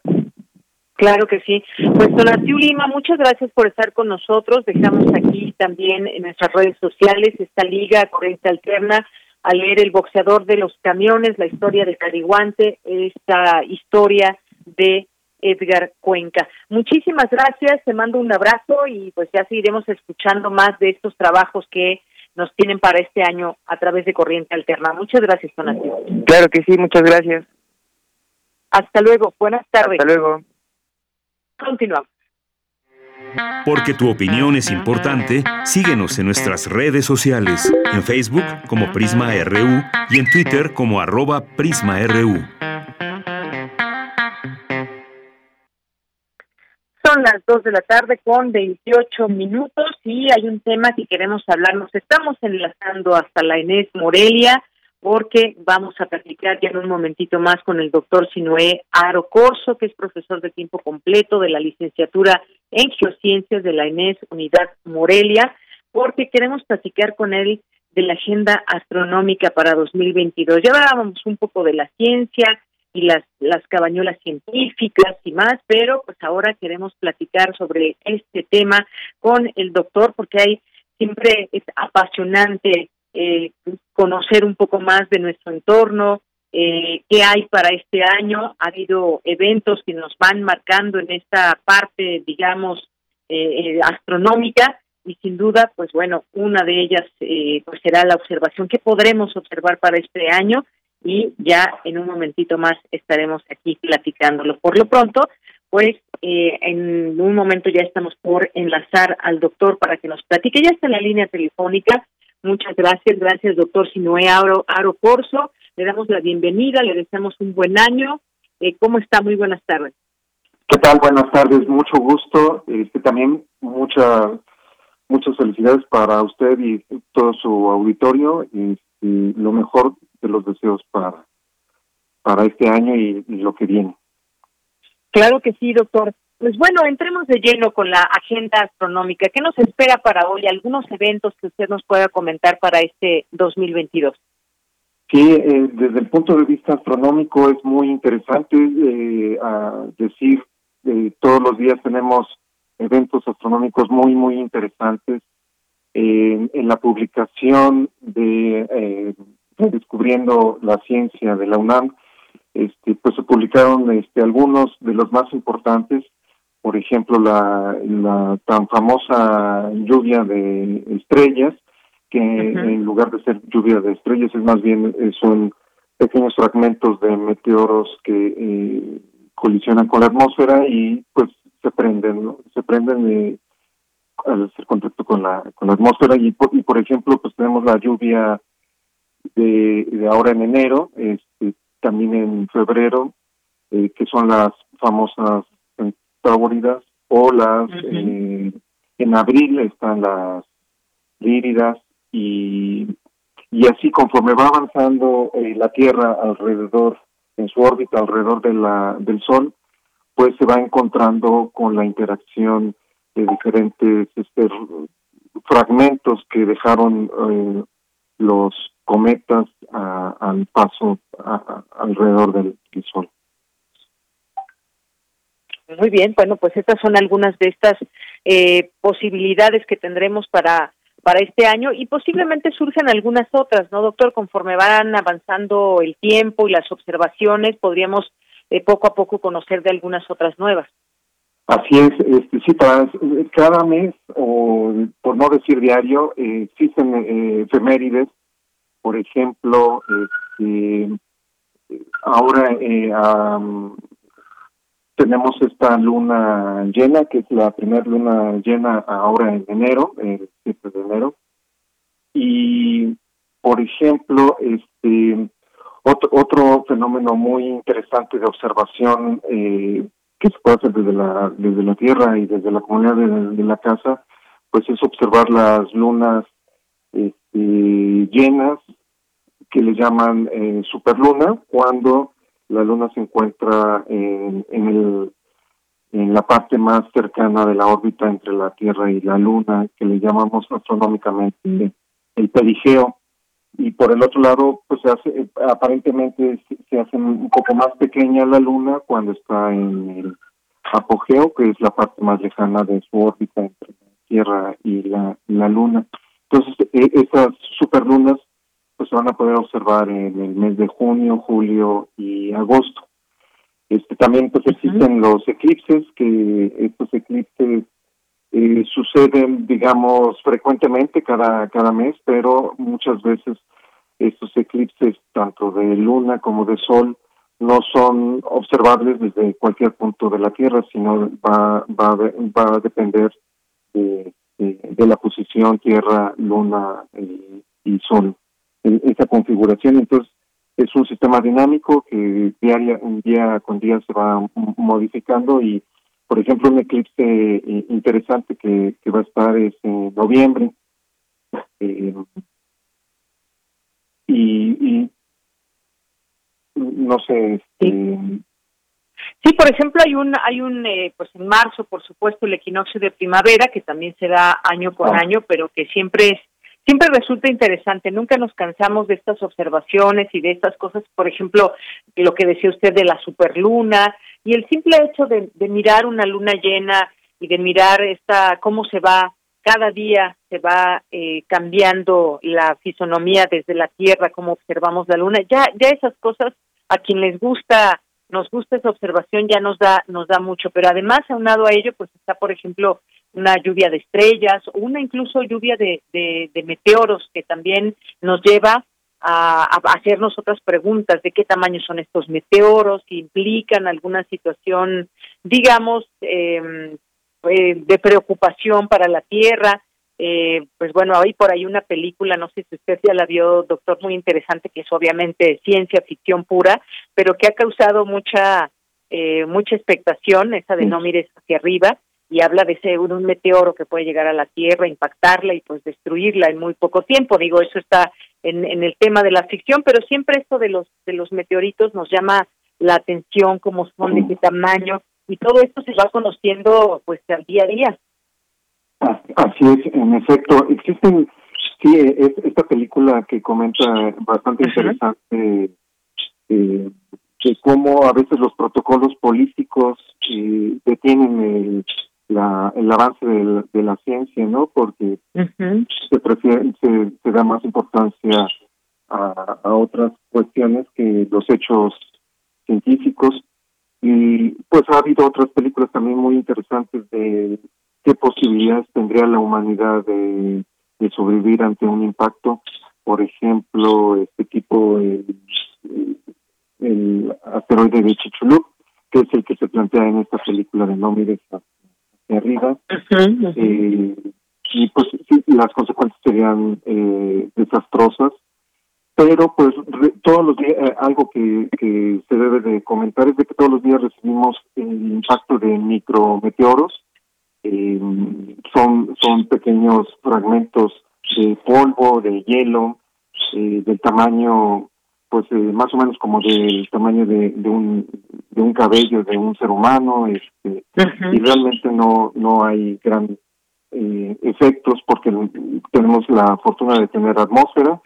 Claro que sí. Pues Donatiu Lima, muchas gracias por estar con nosotros. Dejamos aquí también en nuestras redes sociales esta liga Corriente Alterna a leer El boxeador de los camiones, la historia de Cariguante, esta historia de Edgar Cuenca. Muchísimas gracias, te mando un abrazo y pues ya seguiremos escuchando más de estos trabajos que nos tienen para este año a través de Corriente Alterna. Muchas gracias, Donatiu. Claro que sí, muchas gracias. Hasta luego, buenas tardes. Hasta luego. Continuamos. Porque tu opinión es importante, síguenos en nuestras redes sociales, en Facebook como Prisma RU y en Twitter como arroba PrismaRU. Son las 2 de la tarde con 28 minutos y hay un tema que queremos hablar. Nos estamos enlazando hasta la Inés Morelia porque vamos a platicar ya en un momentito más con el doctor Sinué Aro Corso, que es profesor de tiempo completo de la licenciatura en Geociencias de la ENES Unidad Morelia, porque queremos platicar con él de la agenda astronómica para 2022. Ya hablábamos un poco de la ciencia y las, las cabañuelas científicas y más, pero pues ahora queremos platicar sobre este tema con el doctor, porque hay siempre es apasionante eh, conocer un poco más de nuestro entorno, eh, qué hay para este año. Ha habido eventos que nos van marcando en esta parte, digamos, eh, eh, astronómica y sin duda, pues bueno, una de ellas eh, pues será la observación que podremos observar para este año y ya en un momentito más estaremos aquí platicándolo. Por lo pronto, pues eh, en un momento ya estamos por enlazar al doctor para que nos platique. Ya está en la línea telefónica Muchas gracias, gracias doctor Sinoé Aro, Aro Corso. Le damos la bienvenida, le deseamos un buen año. Eh, ¿Cómo está? Muy buenas tardes. ¿Qué tal? Buenas tardes, mucho gusto. Este, también muchas muchas felicidades para usted y todo su auditorio y, lo mejor de los deseos para, para este año y lo que viene. Claro que sí, doctor. Pues bueno, entremos de lleno con la agenda astronómica. ¿Qué nos espera para hoy? ¿Algunos eventos que usted nos pueda comentar para este 2022? Sí, eh, desde el punto de vista astronómico es muy interesante eh, a decir, eh, todos los días tenemos eventos astronómicos muy, muy interesantes. en la publicación de Descubriendo la Ciencia de la UNAM, este, pues se publicaron este, algunos de los más importantes por ejemplo, la, la tan famosa lluvia de estrellas, que en lugar de ser lluvia de estrellas es más bien eh, son pequeños fragmentos de meteoros que eh, colisionan con la atmósfera y pues se prenden, se prenden al hacer contacto con la con la atmósfera. Y por, y por ejemplo pues tenemos la lluvia de, de ahora en enero, este, también en febrero, eh, que son las famosas centauridas, o las eh, en abril están las líridas y y así conforme va avanzando eh, la Tierra alrededor en su órbita alrededor de la del Sol pues se va encontrando con la interacción de diferentes este, fragmentos que dejaron eh, los cometas al paso alrededor del, Sol. Muy bien, bueno, pues estas son algunas de estas eh, posibilidades que tendremos para para este año y posiblemente surjan algunas otras, ¿no, doctor? Conforme van avanzando el tiempo y las observaciones, podríamos eh, poco a poco conocer de algunas otras nuevas. Así es, este, sí, cada mes, o por no decir diario, eh, existen eh, efemérides, por ejemplo, este, ahora eh, tenemos esta luna llena, que es la primera luna llena ahora en enero, el 7 de enero, y por ejemplo, este otro, otro fenómeno muy interesante de observación eh, que se puede hacer desde la, desde la Tierra y desde la comunidad de, la casa, pues es observar las lunas este, llenas que le llaman eh, superluna cuando la luna se encuentra en, en, el, en la parte más cercana de la órbita entre la Tierra y la luna, que le llamamos astronómicamente el perigeo. Y por el otro lado pues se hace aparentemente se hace un poco más pequeña la luna cuando está en el apogeo que es la parte más lejana de su órbita entre la Tierra y la, la luna. Entonces e, esas superlunas pues se van a poder observar en el mes de junio julio y agosto este también pues existen los eclipses que estos eclipses eh, suceden, digamos, frecuentemente cada, cada mes, pero muchas veces estos eclipses, tanto de luna como de sol, no son observables desde cualquier punto de la Tierra, sino va, va, va a depender de, de, la posición Tierra, Luna y, y Sol. Esa configuración, entonces, es un sistema dinámico que diaria, día con día se va modificando y por ejemplo, un eclipse eh, interesante que, va a estar es en noviembre. *laughs* Eh, y, no sé. Este, sí. por ejemplo, hay un, hay un, eh, pues en marzo, por supuesto, el equinoccio de primavera, que también se da año con ah. año, pero que siempre es siempre resulta interesante, nunca nos cansamos de estas observaciones y de estas cosas, por ejemplo, lo que decía usted de la superluna y el simple hecho de, mirar una luna llena y de mirar esta cómo se va cada día se va eh, cambiando la fisonomía desde la Tierra, cómo observamos la luna, ya ya esas cosas a quien les gusta nos gusta esa observación ya nos da nos da mucho, pero además aunado a ello pues está por ejemplo una lluvia de estrellas, una incluso lluvia de, de, meteoros que también nos lleva a, hacernos otras preguntas de qué tamaño son estos meteoros, si implican alguna situación, digamos, em, eh, de preocupación para la Tierra. Eh, pues bueno, hay por ahí una película, no sé si usted ya la vio, doctor, muy interesante, que es obviamente ciencia ficción pura, pero que ha causado mucha eh, mucha expectación, esa de no mires hacia arriba, y habla de ese un meteoro que puede llegar a la Tierra, impactarla y pues destruirla en muy poco tiempo. Digo, eso está en, en el tema de la ficción, pero siempre esto de los de los meteoritos nos llama la atención, cómo son, de qué tamaño, y todo esto se va conociendo pues al día a día. Así es, en efecto, existen, sí, es, esta película que comenta bastante interesante eh, de cómo a veces los protocolos políticos eh, detienen el, el avance de la ciencia, ¿no? Porque se prefiere, se, da más importancia a, a otras cuestiones que los hechos científicos. Y pues ha habido otras películas también muy interesantes de qué posibilidades tendría la humanidad de, de sobrevivir ante un impacto. Por ejemplo, este tipo, el, el asteroide de Chicxulub, que es el que se plantea en esta película de No mires arriba. Eh, y pues sí, las consecuencias serían eh, desastrosas. Pero pues todos los días, eh, algo que, que se debe de comentar es de que todos los días recibimos el impacto de micrometeoros. son, son pequeños fragmentos de polvo, de hielo, del tamaño pues eh, más o menos como del tamaño de, de, un de un cabello de un ser humano este y realmente no no hay grandes eh, efectos porque tenemos la fortuna de tener atmósfera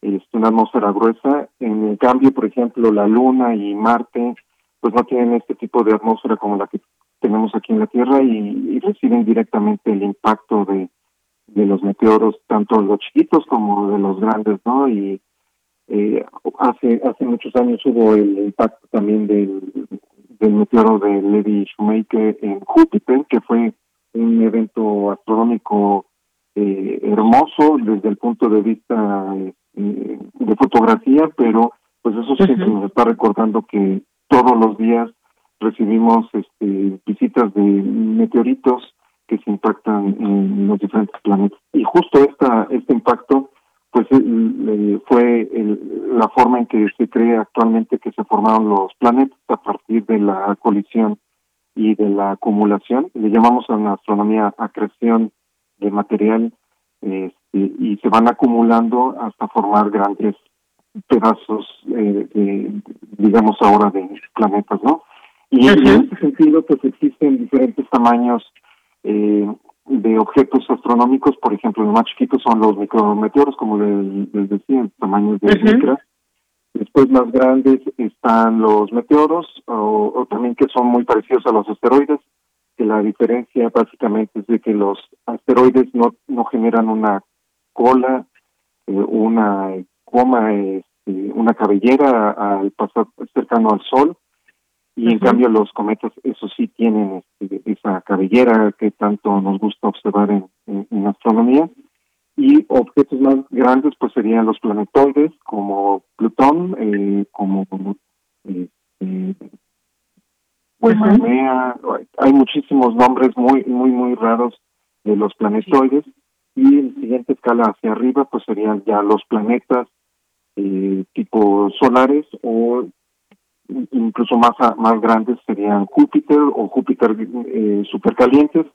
es una atmósfera gruesa. En el cambio por ejemplo la luna y Marte pues no tienen este tipo de atmósfera como la que tenemos aquí en la Tierra y, y reciben directamente el impacto de de los meteoros tanto los chiquitos como de los grandes no y eh, hace hace muchos años hubo el impacto también del, del meteoro de Lady Shoemaker en Júpiter, que fue un evento astronómico eh, hermoso desde el punto de vista eh, de fotografía, pero pues eso siempre nos está recordando que todos los días recibimos este, visitas de meteoritos que se impactan en los diferentes planetas. Y justo esta, este impacto pues eh, fue la forma en que se cree actualmente que se formaron los planetas a partir de la colisión y de la acumulación. Le llamamos en astronomía acreción de material este, y se van acumulando hasta formar grandes pedazos, eh, digamos ahora, de planetas, ¿no? Y en ese sentido, pues existen diferentes tamaños eh, de objetos astronómicos, por ejemplo, los más chiquitos son los micrometeoros, como les, decía, tamaños de micras. Después más grandes están los meteoros, o, también que son muy parecidos a los asteroides, que la diferencia básicamente es de que los asteroides no, no generan una cola, eh, una coma, este, una cabellera al pasar cercano al Sol, y en cambio los cometas, eso sí, tienen este, esa cabellera que tanto nos gusta observar en, en, astronomía. Y objetos más grandes pues serían los planetoides, como Plutón, eh, como eh, pues hay muchísimos nombres muy, muy, muy raros de los planetoides. Y en siguiente escala hacia arriba pues serían ya los planetas eh, tipo solares o incluso más más grandes serían Júpiter o Júpiter eh, supercalientes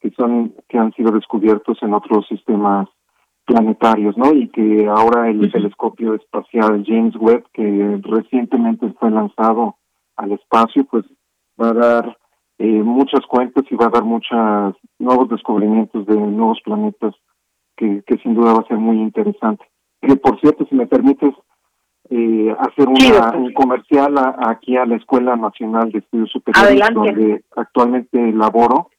que son que han sido descubiertos en otros sistemas planetarios, ¿no? Y que ahora el telescopio espacial James Webb que recientemente fue lanzado al espacio, pues va a dar eh, muchas cuentas y va a dar muchos nuevos descubrimientos de nuevos planetas que, que sin duda va a ser muy interesante. Que por cierto, si me permites, eh, hacer un comercial aquí a la Escuela Nacional de Estudios Superiores, donde actualmente laboro.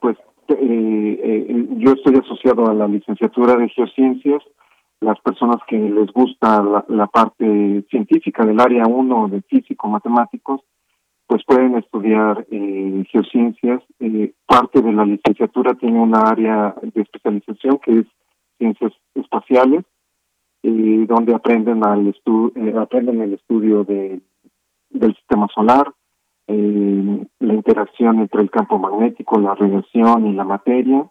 Pues eh, eh, yo estoy asociado a la licenciatura de Geociencias. Las personas que les gusta la, parte científica del área 1 de físico-matemáticos, pues pueden estudiar eh, geociencias. parte de la licenciatura tiene una área de especialización que es ciencias espaciales y donde aprenden al eh, aprenden el estudio de del sistema solar, eh, la interacción entre el campo magnético, la radiación y la materia,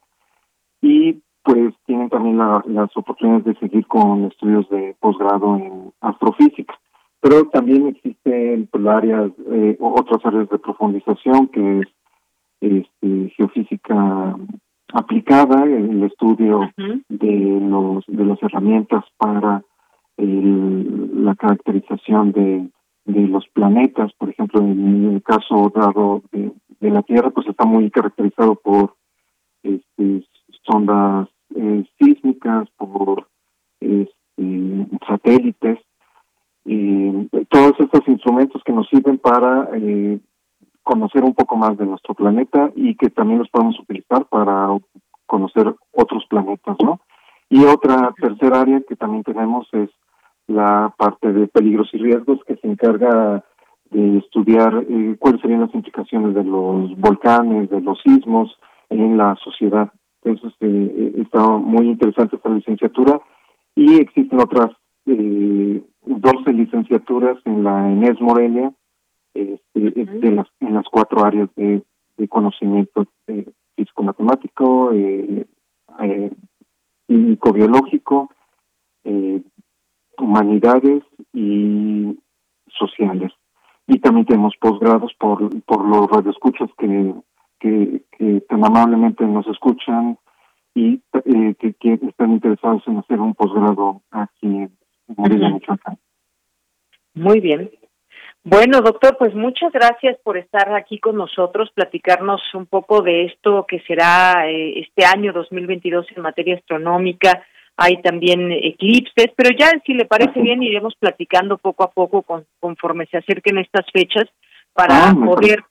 y pues tienen también las oportunidades de seguir con estudios de posgrado en astrofísica. Pero también existen pues, áreas, eh, otras áreas de profundización, que es este, geofísica aplicada el estudio de los de las herramientas para la caracterización de, de los planetas. Por ejemplo en el caso dado de, la Tierra pues está muy caracterizado por este, sondas eh, sísmicas por este, satélites. Y todos estos instrumentos que nos sirven para eh, conocer un poco más de nuestro planeta y que también los podemos utilizar para conocer otros planetas, ¿no? Y otra tercera área que también tenemos es la parte de peligros y riesgos que se encarga de estudiar eh, cuáles serían las implicaciones de los volcanes, de los sismos en la sociedad. Entonces, eh, está muy interesante esta licenciatura y existen otras eh, 12 licenciaturas en la ENES Morelia este, las, en las cuatro áreas de, conocimiento físico-matemático, eh, eh, químico-biológico, eh, humanidades y sociales. Y también tenemos posgrados por, por los radioescuchas que, que, que tan amablemente nos escuchan y eh, que, están interesados en hacer un posgrado aquí en Morelia, Michoacán. Muy bien. Bueno, doctor, pues muchas gracias por estar aquí con nosotros, platicarnos un poco de esto que será eh, este año 2022 en materia astronómica. Hay también eclipses, pero ya si le parece bien iremos platicando poco a poco conforme se acerquen estas fechas para ah, poder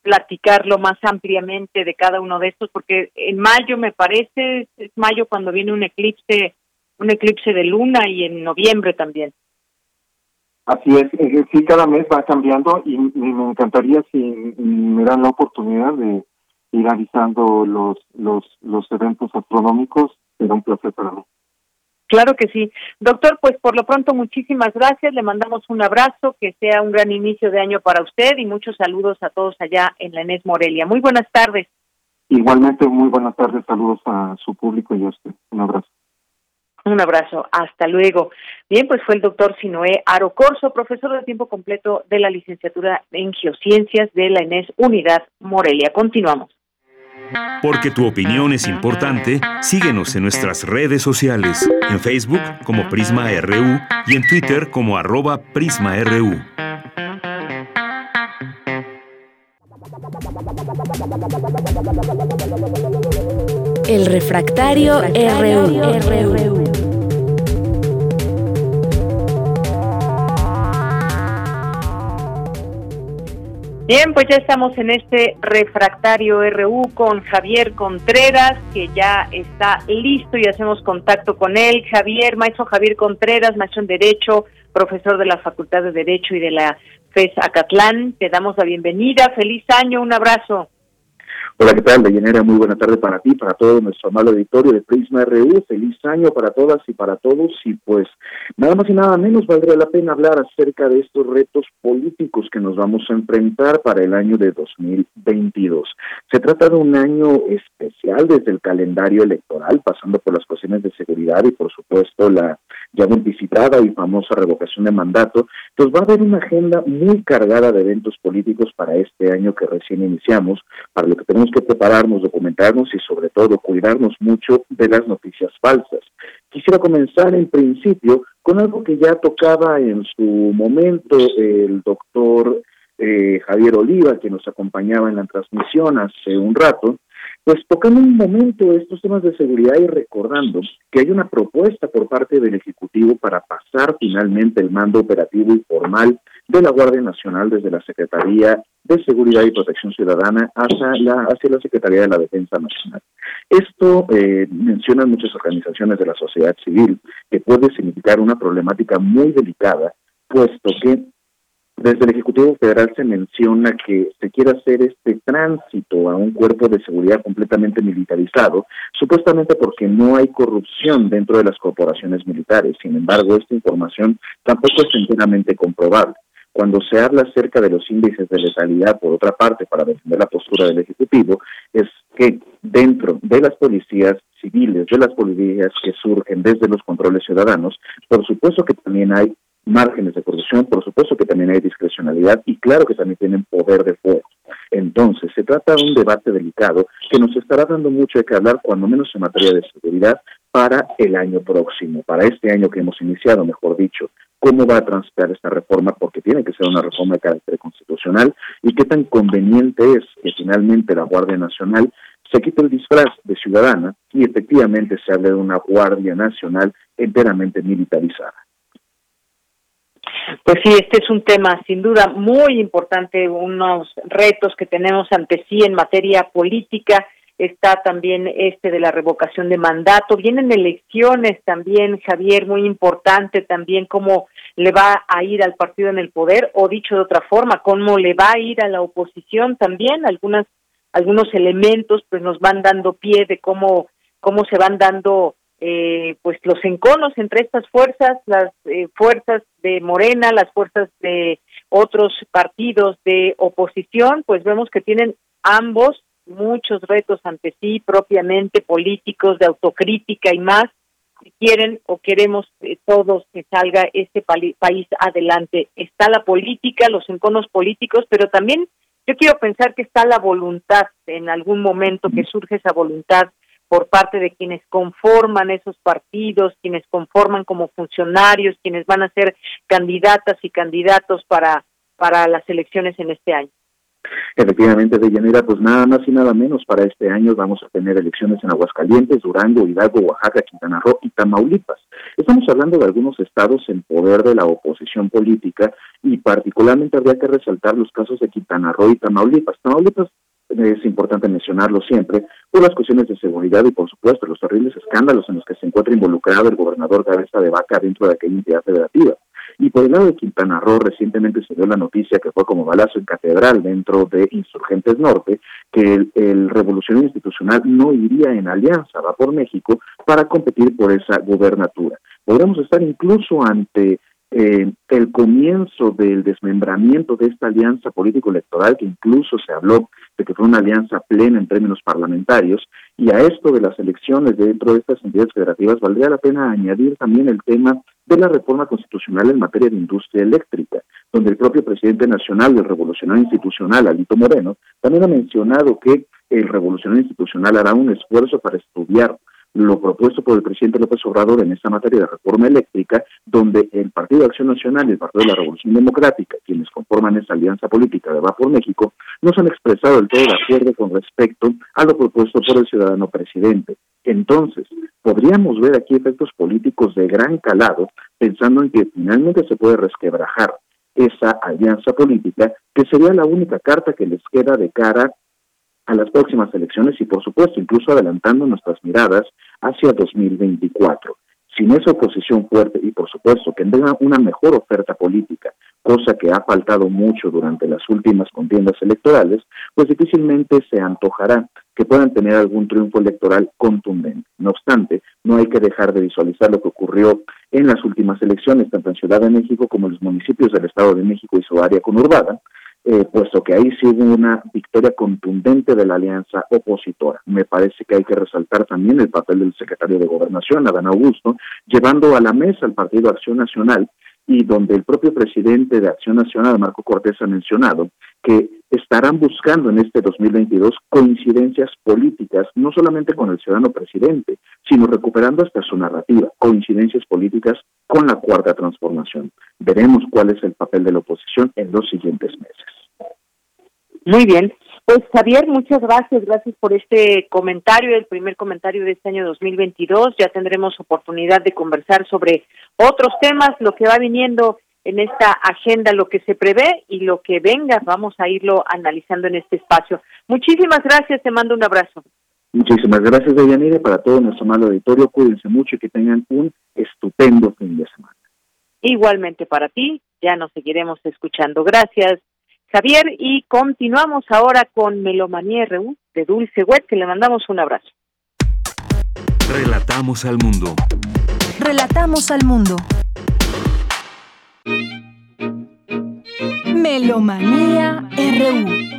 platicarlo más ampliamente de cada uno de estos, porque en mayo me parece, es mayo cuando viene un eclipse, un eclipse de luna y en noviembre también. Así es, eh, sí, cada mes va cambiando y, me encantaría si me dan la oportunidad de ir avisando los, los, los eventos astronómicos, será un placer para mí. Claro que sí. Doctor, pues por lo pronto muchísimas gracias, le mandamos un abrazo, que sea un gran inicio de año para usted y muchos saludos a todos allá en la Enes Morelia. Muy buenas tardes. Igualmente, muy buenas tardes, saludos a su público y a usted. Un abrazo. Un abrazo, hasta luego. Bien, pues fue el doctor Sinoé Arocorso, profesor de tiempo completo de la licenciatura en Geociencias de la ENES Unidad Morelia. Continuamos. Porque tu opinión es importante, síguenos en nuestras redes sociales, en Facebook como Prisma RU y en Twitter como arroba PrismaRU. El refractario, RU. Bien, pues ya estamos en este refractario RU con Javier Contreras, que ya está listo y hacemos contacto con él. Javier, maestro Javier Contreras, maestro en Derecho, profesor de la Facultad de Derecho y de la FES Acatlán. Te damos la bienvenida. Feliz año, un abrazo. Hola, ¿qué tal, Deyanira? Muy buena tarde para ti, para todo nuestro amable auditorio de Prisma RU. Feliz año para todas y para todos. Y pues, nada más y nada menos valdría la pena hablar acerca de estos retos políticos que nos vamos a enfrentar para el año de 2022. Se trata de un año especial desde el calendario electoral, pasando por las cuestiones de seguridad y, por supuesto, la ya anticipada y famosa revocación de mandato. Entonces, va a haber una agenda muy cargada de eventos políticos para este año que recién iniciamos, para lo que tenemos que prepararnos, documentarnos y sobre todo cuidarnos mucho de las noticias falsas. Quisiera comenzar en principio con algo que ya tocaba en su momento el doctor eh, Javier Oliva, que nos acompañaba en la transmisión hace un rato, pues tocando un momento estos temas de seguridad y recordando que hay una propuesta por parte del Ejecutivo para pasar finalmente el mando operativo y formal de la Guardia Nacional desde la Secretaría de Seguridad y Protección Ciudadana hacia la, hacia la Secretaría de la Defensa Nacional. Esto eh, mencionan muchas organizaciones de la sociedad civil que puede significar una problemática muy delicada, puesto que desde el Ejecutivo Federal se menciona que se quiere hacer este tránsito a un cuerpo de seguridad completamente militarizado, supuestamente porque no hay corrupción dentro de las corporaciones militares. Sin embargo, esta información tampoco es enteramente comprobable. Cuando se habla acerca de los índices de letalidad, por otra parte, para defender la postura del Ejecutivo, es que dentro de las policías civiles, de las policías que surgen desde los controles ciudadanos, por supuesto que también hay márgenes de corrupción, por supuesto que también hay discrecionalidad y claro que también tienen poder de fuego. Entonces, se trata de un debate delicado que nos estará dando mucho de qué hablar, cuando menos en materia de seguridad, para el año próximo, para este año que hemos iniciado, mejor dicho, cómo va a transitar esta reforma, porque tiene que ser una reforma de carácter constitucional, y qué tan conveniente es que finalmente la Guardia Nacional se quite el disfraz de ciudadana y efectivamente se hable de una Guardia Nacional enteramente militarizada. Pues sí, este es un tema sin duda muy importante, unos retos que tenemos ante sí en materia política. Está también este de la revocación de mandato. Vienen elecciones también, Javier, muy importante también cómo le va a ir al partido en el poder o dicho de otra forma, cómo le va a ir a la oposición también. Algunas algunos elementos pues nos van dando pie de cómo cómo se van dando eh, pues los enconos entre estas fuerzas, las eh, fuerzas de Morena, las fuerzas de otros partidos de oposición, pues vemos que tienen ambos muchos retos ante sí, propiamente políticos, de autocrítica y más, si quieren o queremos eh, todos que salga este país adelante. Está la política, los enconos políticos, pero también yo quiero pensar que está la voluntad, en algún momento que surge esa voluntad por parte de quienes conforman esos partidos, quienes conforman como funcionarios, quienes van a ser candidatas y candidatos para, para las elecciones en este año. Efectivamente, de Llanera, pues nada más y nada menos para este año vamos a tener elecciones en Aguascalientes, Durango, Hidalgo, Oaxaca, Quintana Roo y Tamaulipas. Estamos hablando de algunos estados en poder de la oposición política y particularmente habría que resaltar los casos de Quintana Roo y Tamaulipas. Tamaulipas es importante mencionarlo siempre, por las cuestiones de seguridad y, por supuesto, los terribles escándalos en los que se encuentra involucrado el gobernador Cabeza de Vaca dentro de aquella entidad federativa. Y por el lado de Quintana Roo, recientemente se dio la noticia que fue como balazo en catedral dentro de Insurgentes Norte, que el, el Revolución Institucional no iría en alianza, va por México, para competir por esa gubernatura. Podremos estar incluso ante eh, el comienzo del desmembramiento de esta alianza político-electoral, que incluso se habló de que fue una alianza plena en términos parlamentarios, y a esto de las elecciones dentro de estas entidades federativas, valdría la pena añadir también el tema de la reforma constitucional en materia de industria eléctrica, donde el propio presidente nacional del Revolucionario Institucional, Alito Moreno, también ha mencionado que el Revolucionario Institucional hará un esfuerzo para estudiar lo propuesto por el presidente López Obrador en esta materia de reforma eléctrica, donde el Partido de Acción Nacional y el Partido de la Revolución Democrática, quienes conforman esa alianza política de Va por México, no se han expresado del todo de acuerdo con respecto a lo propuesto por el ciudadano presidente. Entonces, podríamos ver aquí efectos políticos de gran calado, pensando en que finalmente se puede resquebrajar esa alianza política, que sería la única carta que les queda de cara a las próximas elecciones y, por supuesto, incluso adelantando nuestras miradas hacia 2024. Sin esa oposición fuerte y, por supuesto, que tenga una mejor oferta política, cosa que ha faltado mucho durante las últimas contiendas electorales, pues difícilmente se antojará que puedan tener algún triunfo electoral contundente. No obstante, no hay que dejar de visualizar lo que ocurrió en las últimas elecciones, tanto en Ciudad de México como en los municipios del Estado de México y su área conurbada, eh, puesto que ahí sí hubo una victoria contundente de la alianza opositora. Me parece que hay que resaltar también el papel del secretario de Gobernación, Adán Augusto, llevando a la mesa al Partido Acción Nacional y donde el propio presidente de Acción Nacional, Marco Cortés, ha mencionado que estarán buscando en este 2022 coincidencias políticas, no solamente con el ciudadano presidente, sino recuperando hasta su narrativa, coincidencias políticas con la cuarta transformación. Veremos cuál es el papel de la oposición en los siguientes meses. Muy bien. Pues Javier, muchas gracias, gracias por este comentario, el primer comentario de este año 2022. Ya tendremos oportunidad de conversar sobre otros temas, lo que va viniendo en esta agenda, lo que se prevé y lo que venga, vamos a irlo analizando en este espacio. Muchísimas gracias, te mando un abrazo. Muchísimas gracias, Deyanire, para todo nuestro malo auditorio. Cuídense mucho y que tengan un estupendo fin de semana. Igualmente para ti, ya nos seguiremos escuchando. Gracias, Javier, y continuamos ahora con Melomanía RU de Dulce Wet, que le mandamos un abrazo. Relatamos al mundo. Relatamos al mundo. Melomanía RU.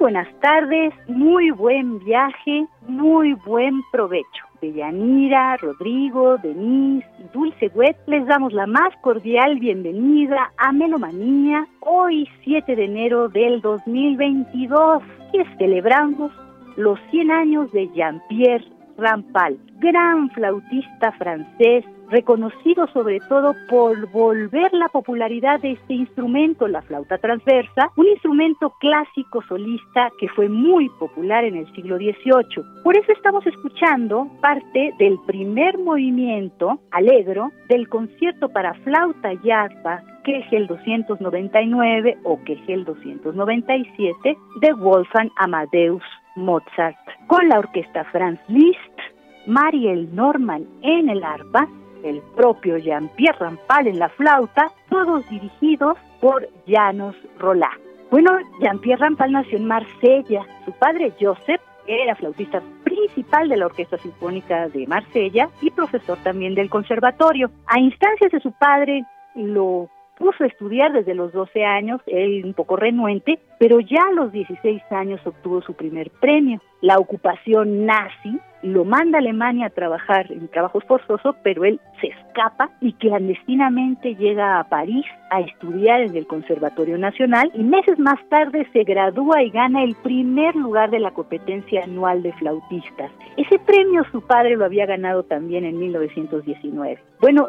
Buenas tardes, muy buen viaje, muy buen provecho. Deyanira, Rodrigo, Denise y Dulce Wet les damos la más cordial bienvenida a Melomanía hoy 7 de enero del 2022 y celebramos los 100 años de Jean-Pierre Rampal, gran flautista francés reconocido sobre todo por volver la popularidad de este instrumento, la flauta transversa, un instrumento clásico solista que fue muy popular en el siglo XVIII. Por eso estamos escuchando parte del primer movimiento, alegro, del concierto para flauta y arpa el 299 o el 297 de Wolfgang Amadeus Mozart, con la orquesta Franz Liszt, Mariel Norman en el arpa, el propio Jean-Pierre Rampal en la flauta, todos dirigidos por Janos Roland. Bueno, Jean-Pierre Rampal nació en Marsella. Su padre Joseph era flautista principal de la Orquesta Sinfónica de Marsella y profesor también del conservatorio. A instancias de su padre lo puso a estudiar desde los 12 años, él un poco renuente, pero ya a los 16 años obtuvo su primer premio. La ocupación nazi lo manda a Alemania a trabajar en trabajos forzosos, pero él se escapa y clandestinamente llega a París a estudiar en el Conservatorio Nacional y meses más tarde se gradúa y gana el primer lugar de la competencia anual de flautistas. Ese premio su padre lo había ganado también en 1919. Bueno,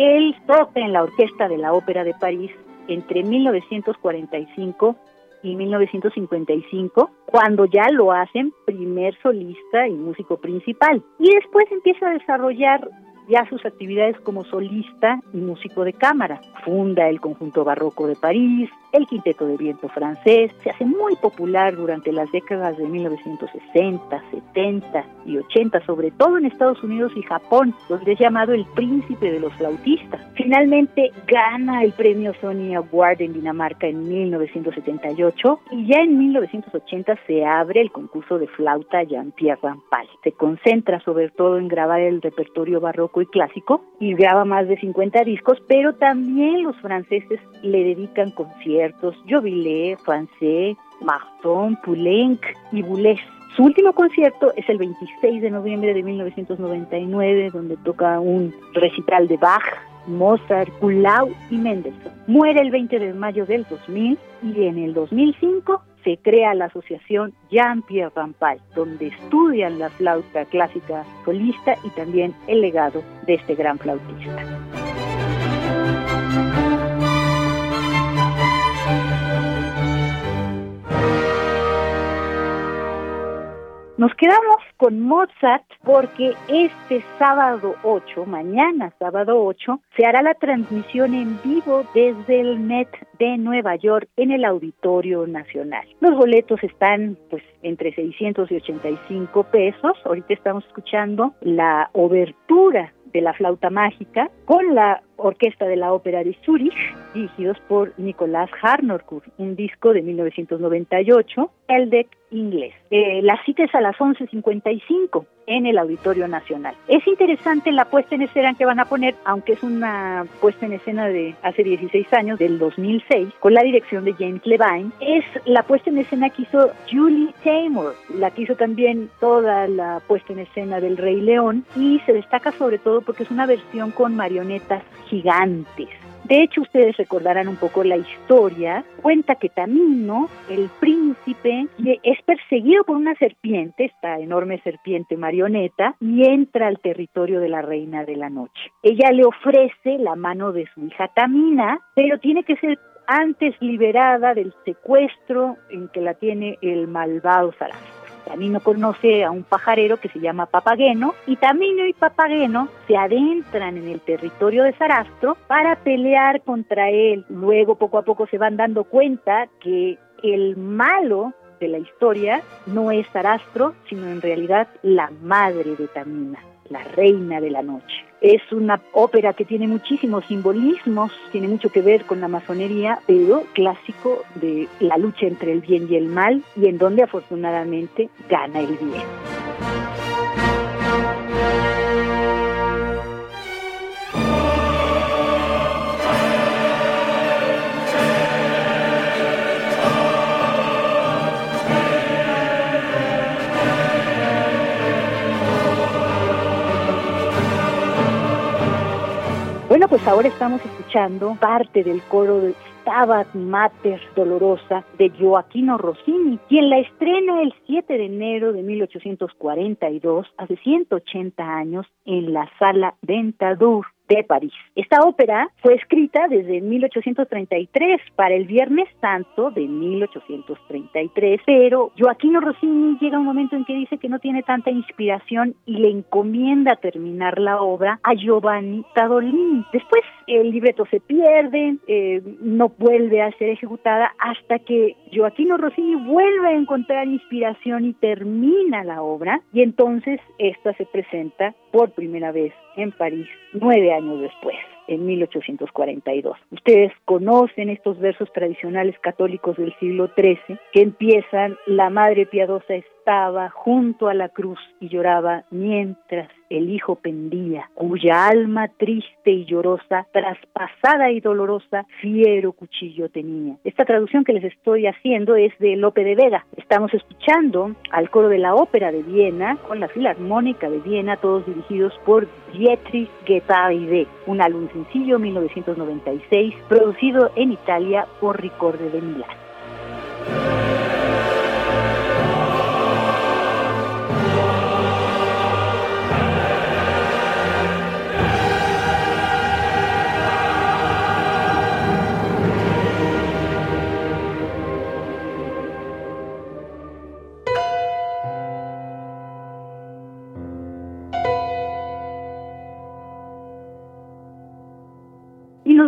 él toca en la orquesta de la Ópera de París entre 1945 y 1955, cuando ya lo hacen primer solista y músico principal. Y después empieza a desarrollar ya sus actividades como solista y músico de cámara. Funda el Conjunto Barroco de París, el Quinteto de Viento francés, se hace muy popular durante las décadas de 1960, 70 y 80, sobre todo en Estados Unidos y Japón, donde es llamado el príncipe de los flautistas. Finalmente gana el premio Sony Award en Dinamarca en 1978 y ya en 1980 se abre el concurso de flauta Jean-Pierre Rampal. Se concentra sobre todo en grabar el repertorio barroco y clásico y graba más de 50 discos, pero también los franceses le dedican conciertos, Jovillet, Francais, Marton, Poulenc y Boulez. Su último concierto es el 26 de noviembre de 1999, donde toca un recital de Bach, Mozart, Kulau y Mendelssohn. Muere el 20 de mayo del 2000 y en el 2005 se crea la asociación Jean-Pierre Rampal, donde estudian la flauta clásica solista y también el legado de este gran flautista. Nos quedamos con Mozart porque este sábado 8, mañana sábado 8, se hará la transmisión en vivo desde el Met de Nueva York en el Auditorio Nacional. Los boletos están pues entre 600 y 85 pesos. Ahorita estamos escuchando la obertura de la flauta mágica con la Orquesta de la Ópera de Zurich, dirigidos por Nicolás Harnoncourt, un disco de 1998, el deck inglés. Eh, la cita es a las 11.55 en el Auditorio Nacional. Es interesante la puesta en escena que van a poner, aunque es una puesta en escena de hace 16 años, del 2006, con la dirección de James Levine, es la puesta en escena que hizo Julie Taymor, la que hizo también toda la puesta en escena del Rey León, y se destaca sobre todo porque es una versión con marionetas gigantes. De hecho, ustedes recordarán un poco la historia. Cuenta que Tamino, el príncipe, es perseguido por una serpiente, esta enorme serpiente marioneta, y entra al territorio de la reina de la noche. Ella le ofrece la mano de su hija Tamina, pero tiene que ser antes liberada del secuestro en que la tiene el malvado Sarastro. Tamino conoce a un pajarero que se llama Papageno y Tamino y Papageno se adentran en el territorio de Sarastro para pelear contra él. Luego poco a poco se van dando cuenta que el malo de la historia no es Sarastro, sino en realidad la madre de Tamina, la reina de la noche. Es una ópera que tiene muchísimos simbolismos, tiene mucho que ver con la masonería, pero clásico de la lucha entre el bien y el mal y en donde afortunadamente gana el bien. Bueno, pues ahora estamos escuchando parte del coro de Stabat Mater Dolorosa de Gioacchino Rossini, quien la estrena el 7 de enero de 1842, hace 180 años, en la sala Dentadur de París. Esta ópera fue escrita desde 1833 para el Viernes Santo de 1833, pero Joaquino Rossini llega un momento en que dice que no tiene tanta inspiración y le encomienda terminar la obra a Giovanni Tadolini. Después el libreto se pierde, eh, no vuelve a ser ejecutada hasta que Joaquino Rossini vuelve a encontrar inspiración y termina la obra y entonces esta se presenta por primera vez en París nueve años después, en 1842. Ustedes conocen estos versos tradicionales católicos del siglo XIII que empiezan La Madre Piadosa estaba junto a la cruz y lloraba mientras el hijo pendía, cuya alma triste y llorosa, traspasada y dolorosa, fiero cuchillo tenía. Esta traducción que les estoy haciendo es de Lope de Vega. Estamos escuchando al coro de la Ópera de Viena con la Filarmónica de Viena, todos dirigidos por Dietrich Getaide, un álbum sencillo 1996, producido en Italia por Ricorde de Milán.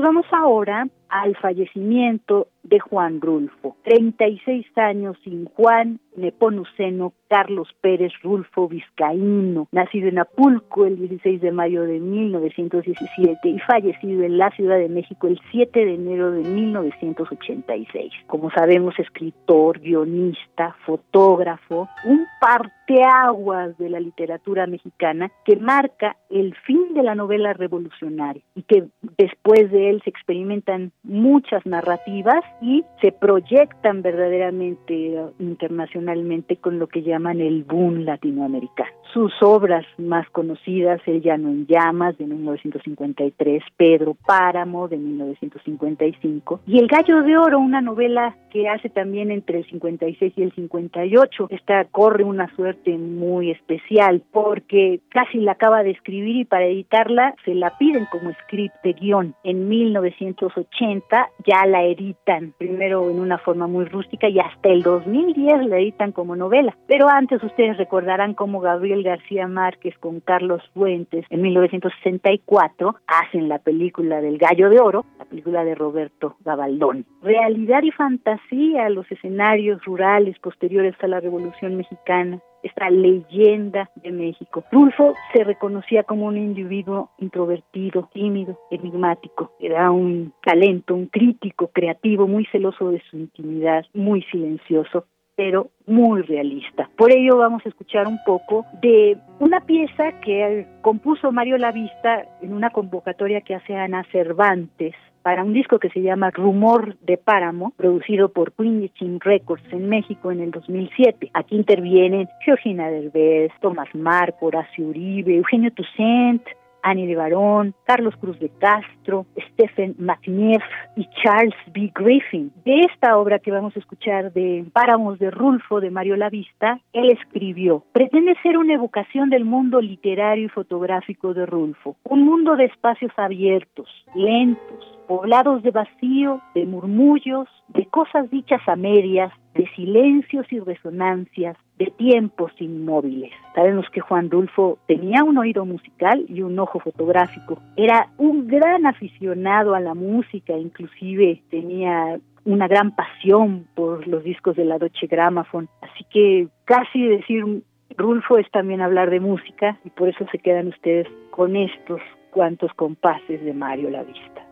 Vamos ahora al fallecimiento de Juan Rulfo. 36 años sin Juan Neponuceno Carlos Pérez Rulfo Vizcaíno, nacido en Apulco el 16 de mayo de 1917 y fallecido en la Ciudad de México el 7 de enero de 1986. Como sabemos, escritor, guionista, fotógrafo, un parteaguas de la literatura mexicana que marca el fin de la novela revolucionaria y que después de él se experimentan muchas narrativas y se proyectan verdaderamente internacionalmente con lo que llaman el boom latinoamericano. Sus obras más conocidas, El Llano en Llamas de 1953, Pedro Páramo de 1955 y El Gallo de Oro, una novela que hace también entre el 56 y el 58. Esta corre una suerte muy especial porque casi la acaba de escribir y para editarla se la piden como script de guion. En 1980 ya la editan, primero en una forma muy rústica y hasta el 2010 la editan como novela. Pero antes ustedes recordarán cómo Gabriel García Márquez con Carlos Fuentes en 1964 hacen la película del Gallo de Oro, la película de Roberto Gabaldón. Realidad y fantasía, los escenarios rurales posteriores a la Revolución Mexicana, esta leyenda de México. Rulfo se reconocía como un individuo introvertido, tímido, enigmático. Era un talento, un crítico, creativo, muy celoso de su intimidad, muy silencioso pero muy realista. Por ello vamos a escuchar un poco de una pieza que compuso Mario Lavista en una convocatoria que hace Ana Cervantes para un disco que se llama Rumor de Páramo, producido por Queen Records en México en el 2007. Aquí intervienen Georgina Derbez, Tomás Marco, Horacio Uribe, Eugenio Toussaint, Annie de Barón, Carlos Cruz de Castro, Stephen McNeff y Charles B. Griffin. De esta obra que vamos a escuchar de Páramos de Rulfo de Mario Lavista, él escribió, pretende ser una evocación del mundo literario y fotográfico de Rulfo, un mundo de espacios abiertos, lentos, poblados de vacío, de murmullos, de cosas dichas a medias, de silencios y resonancias, de tiempos inmóviles. Sabemos que Juan Rulfo tenía un oído musical y un ojo fotográfico. Era un gran aficionado a la música, inclusive tenía una gran pasión por los discos de la Deutsche Grammophon. Así que casi decir Rulfo es también hablar de música y por eso se quedan ustedes con estos cuantos compases de Mario La Vista.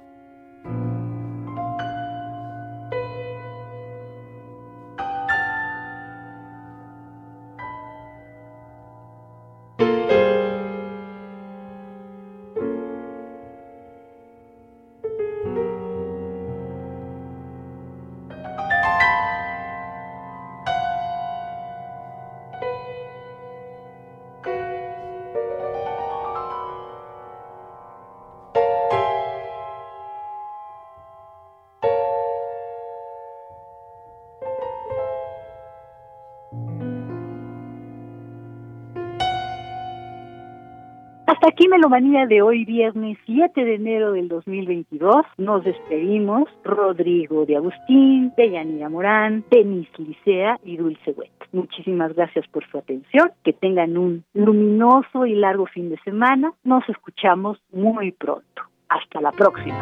Hasta aquí Melomanía de hoy, viernes 7 de enero del 2022. Nos despedimos Rodrigo de Agustín, Deyanira Morán, Denis Licea y Dulce Huet. Muchísimas gracias por su atención. Que tengan un luminoso y largo fin de semana. Nos escuchamos muy pronto. Hasta la próxima.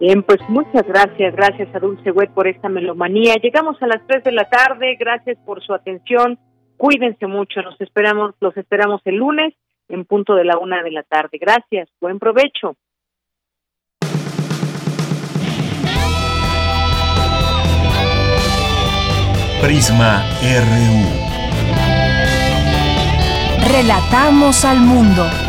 Bien, pues muchas gracias, gracias a Dulce Wet por esta melomanía. Llegamos a las 3 de la tarde, gracias por su atención. Cuídense mucho, nos esperamos, los esperamos el lunes en punto de la una de la tarde. Gracias, buen provecho. Prisma RU. Relatamos al mundo.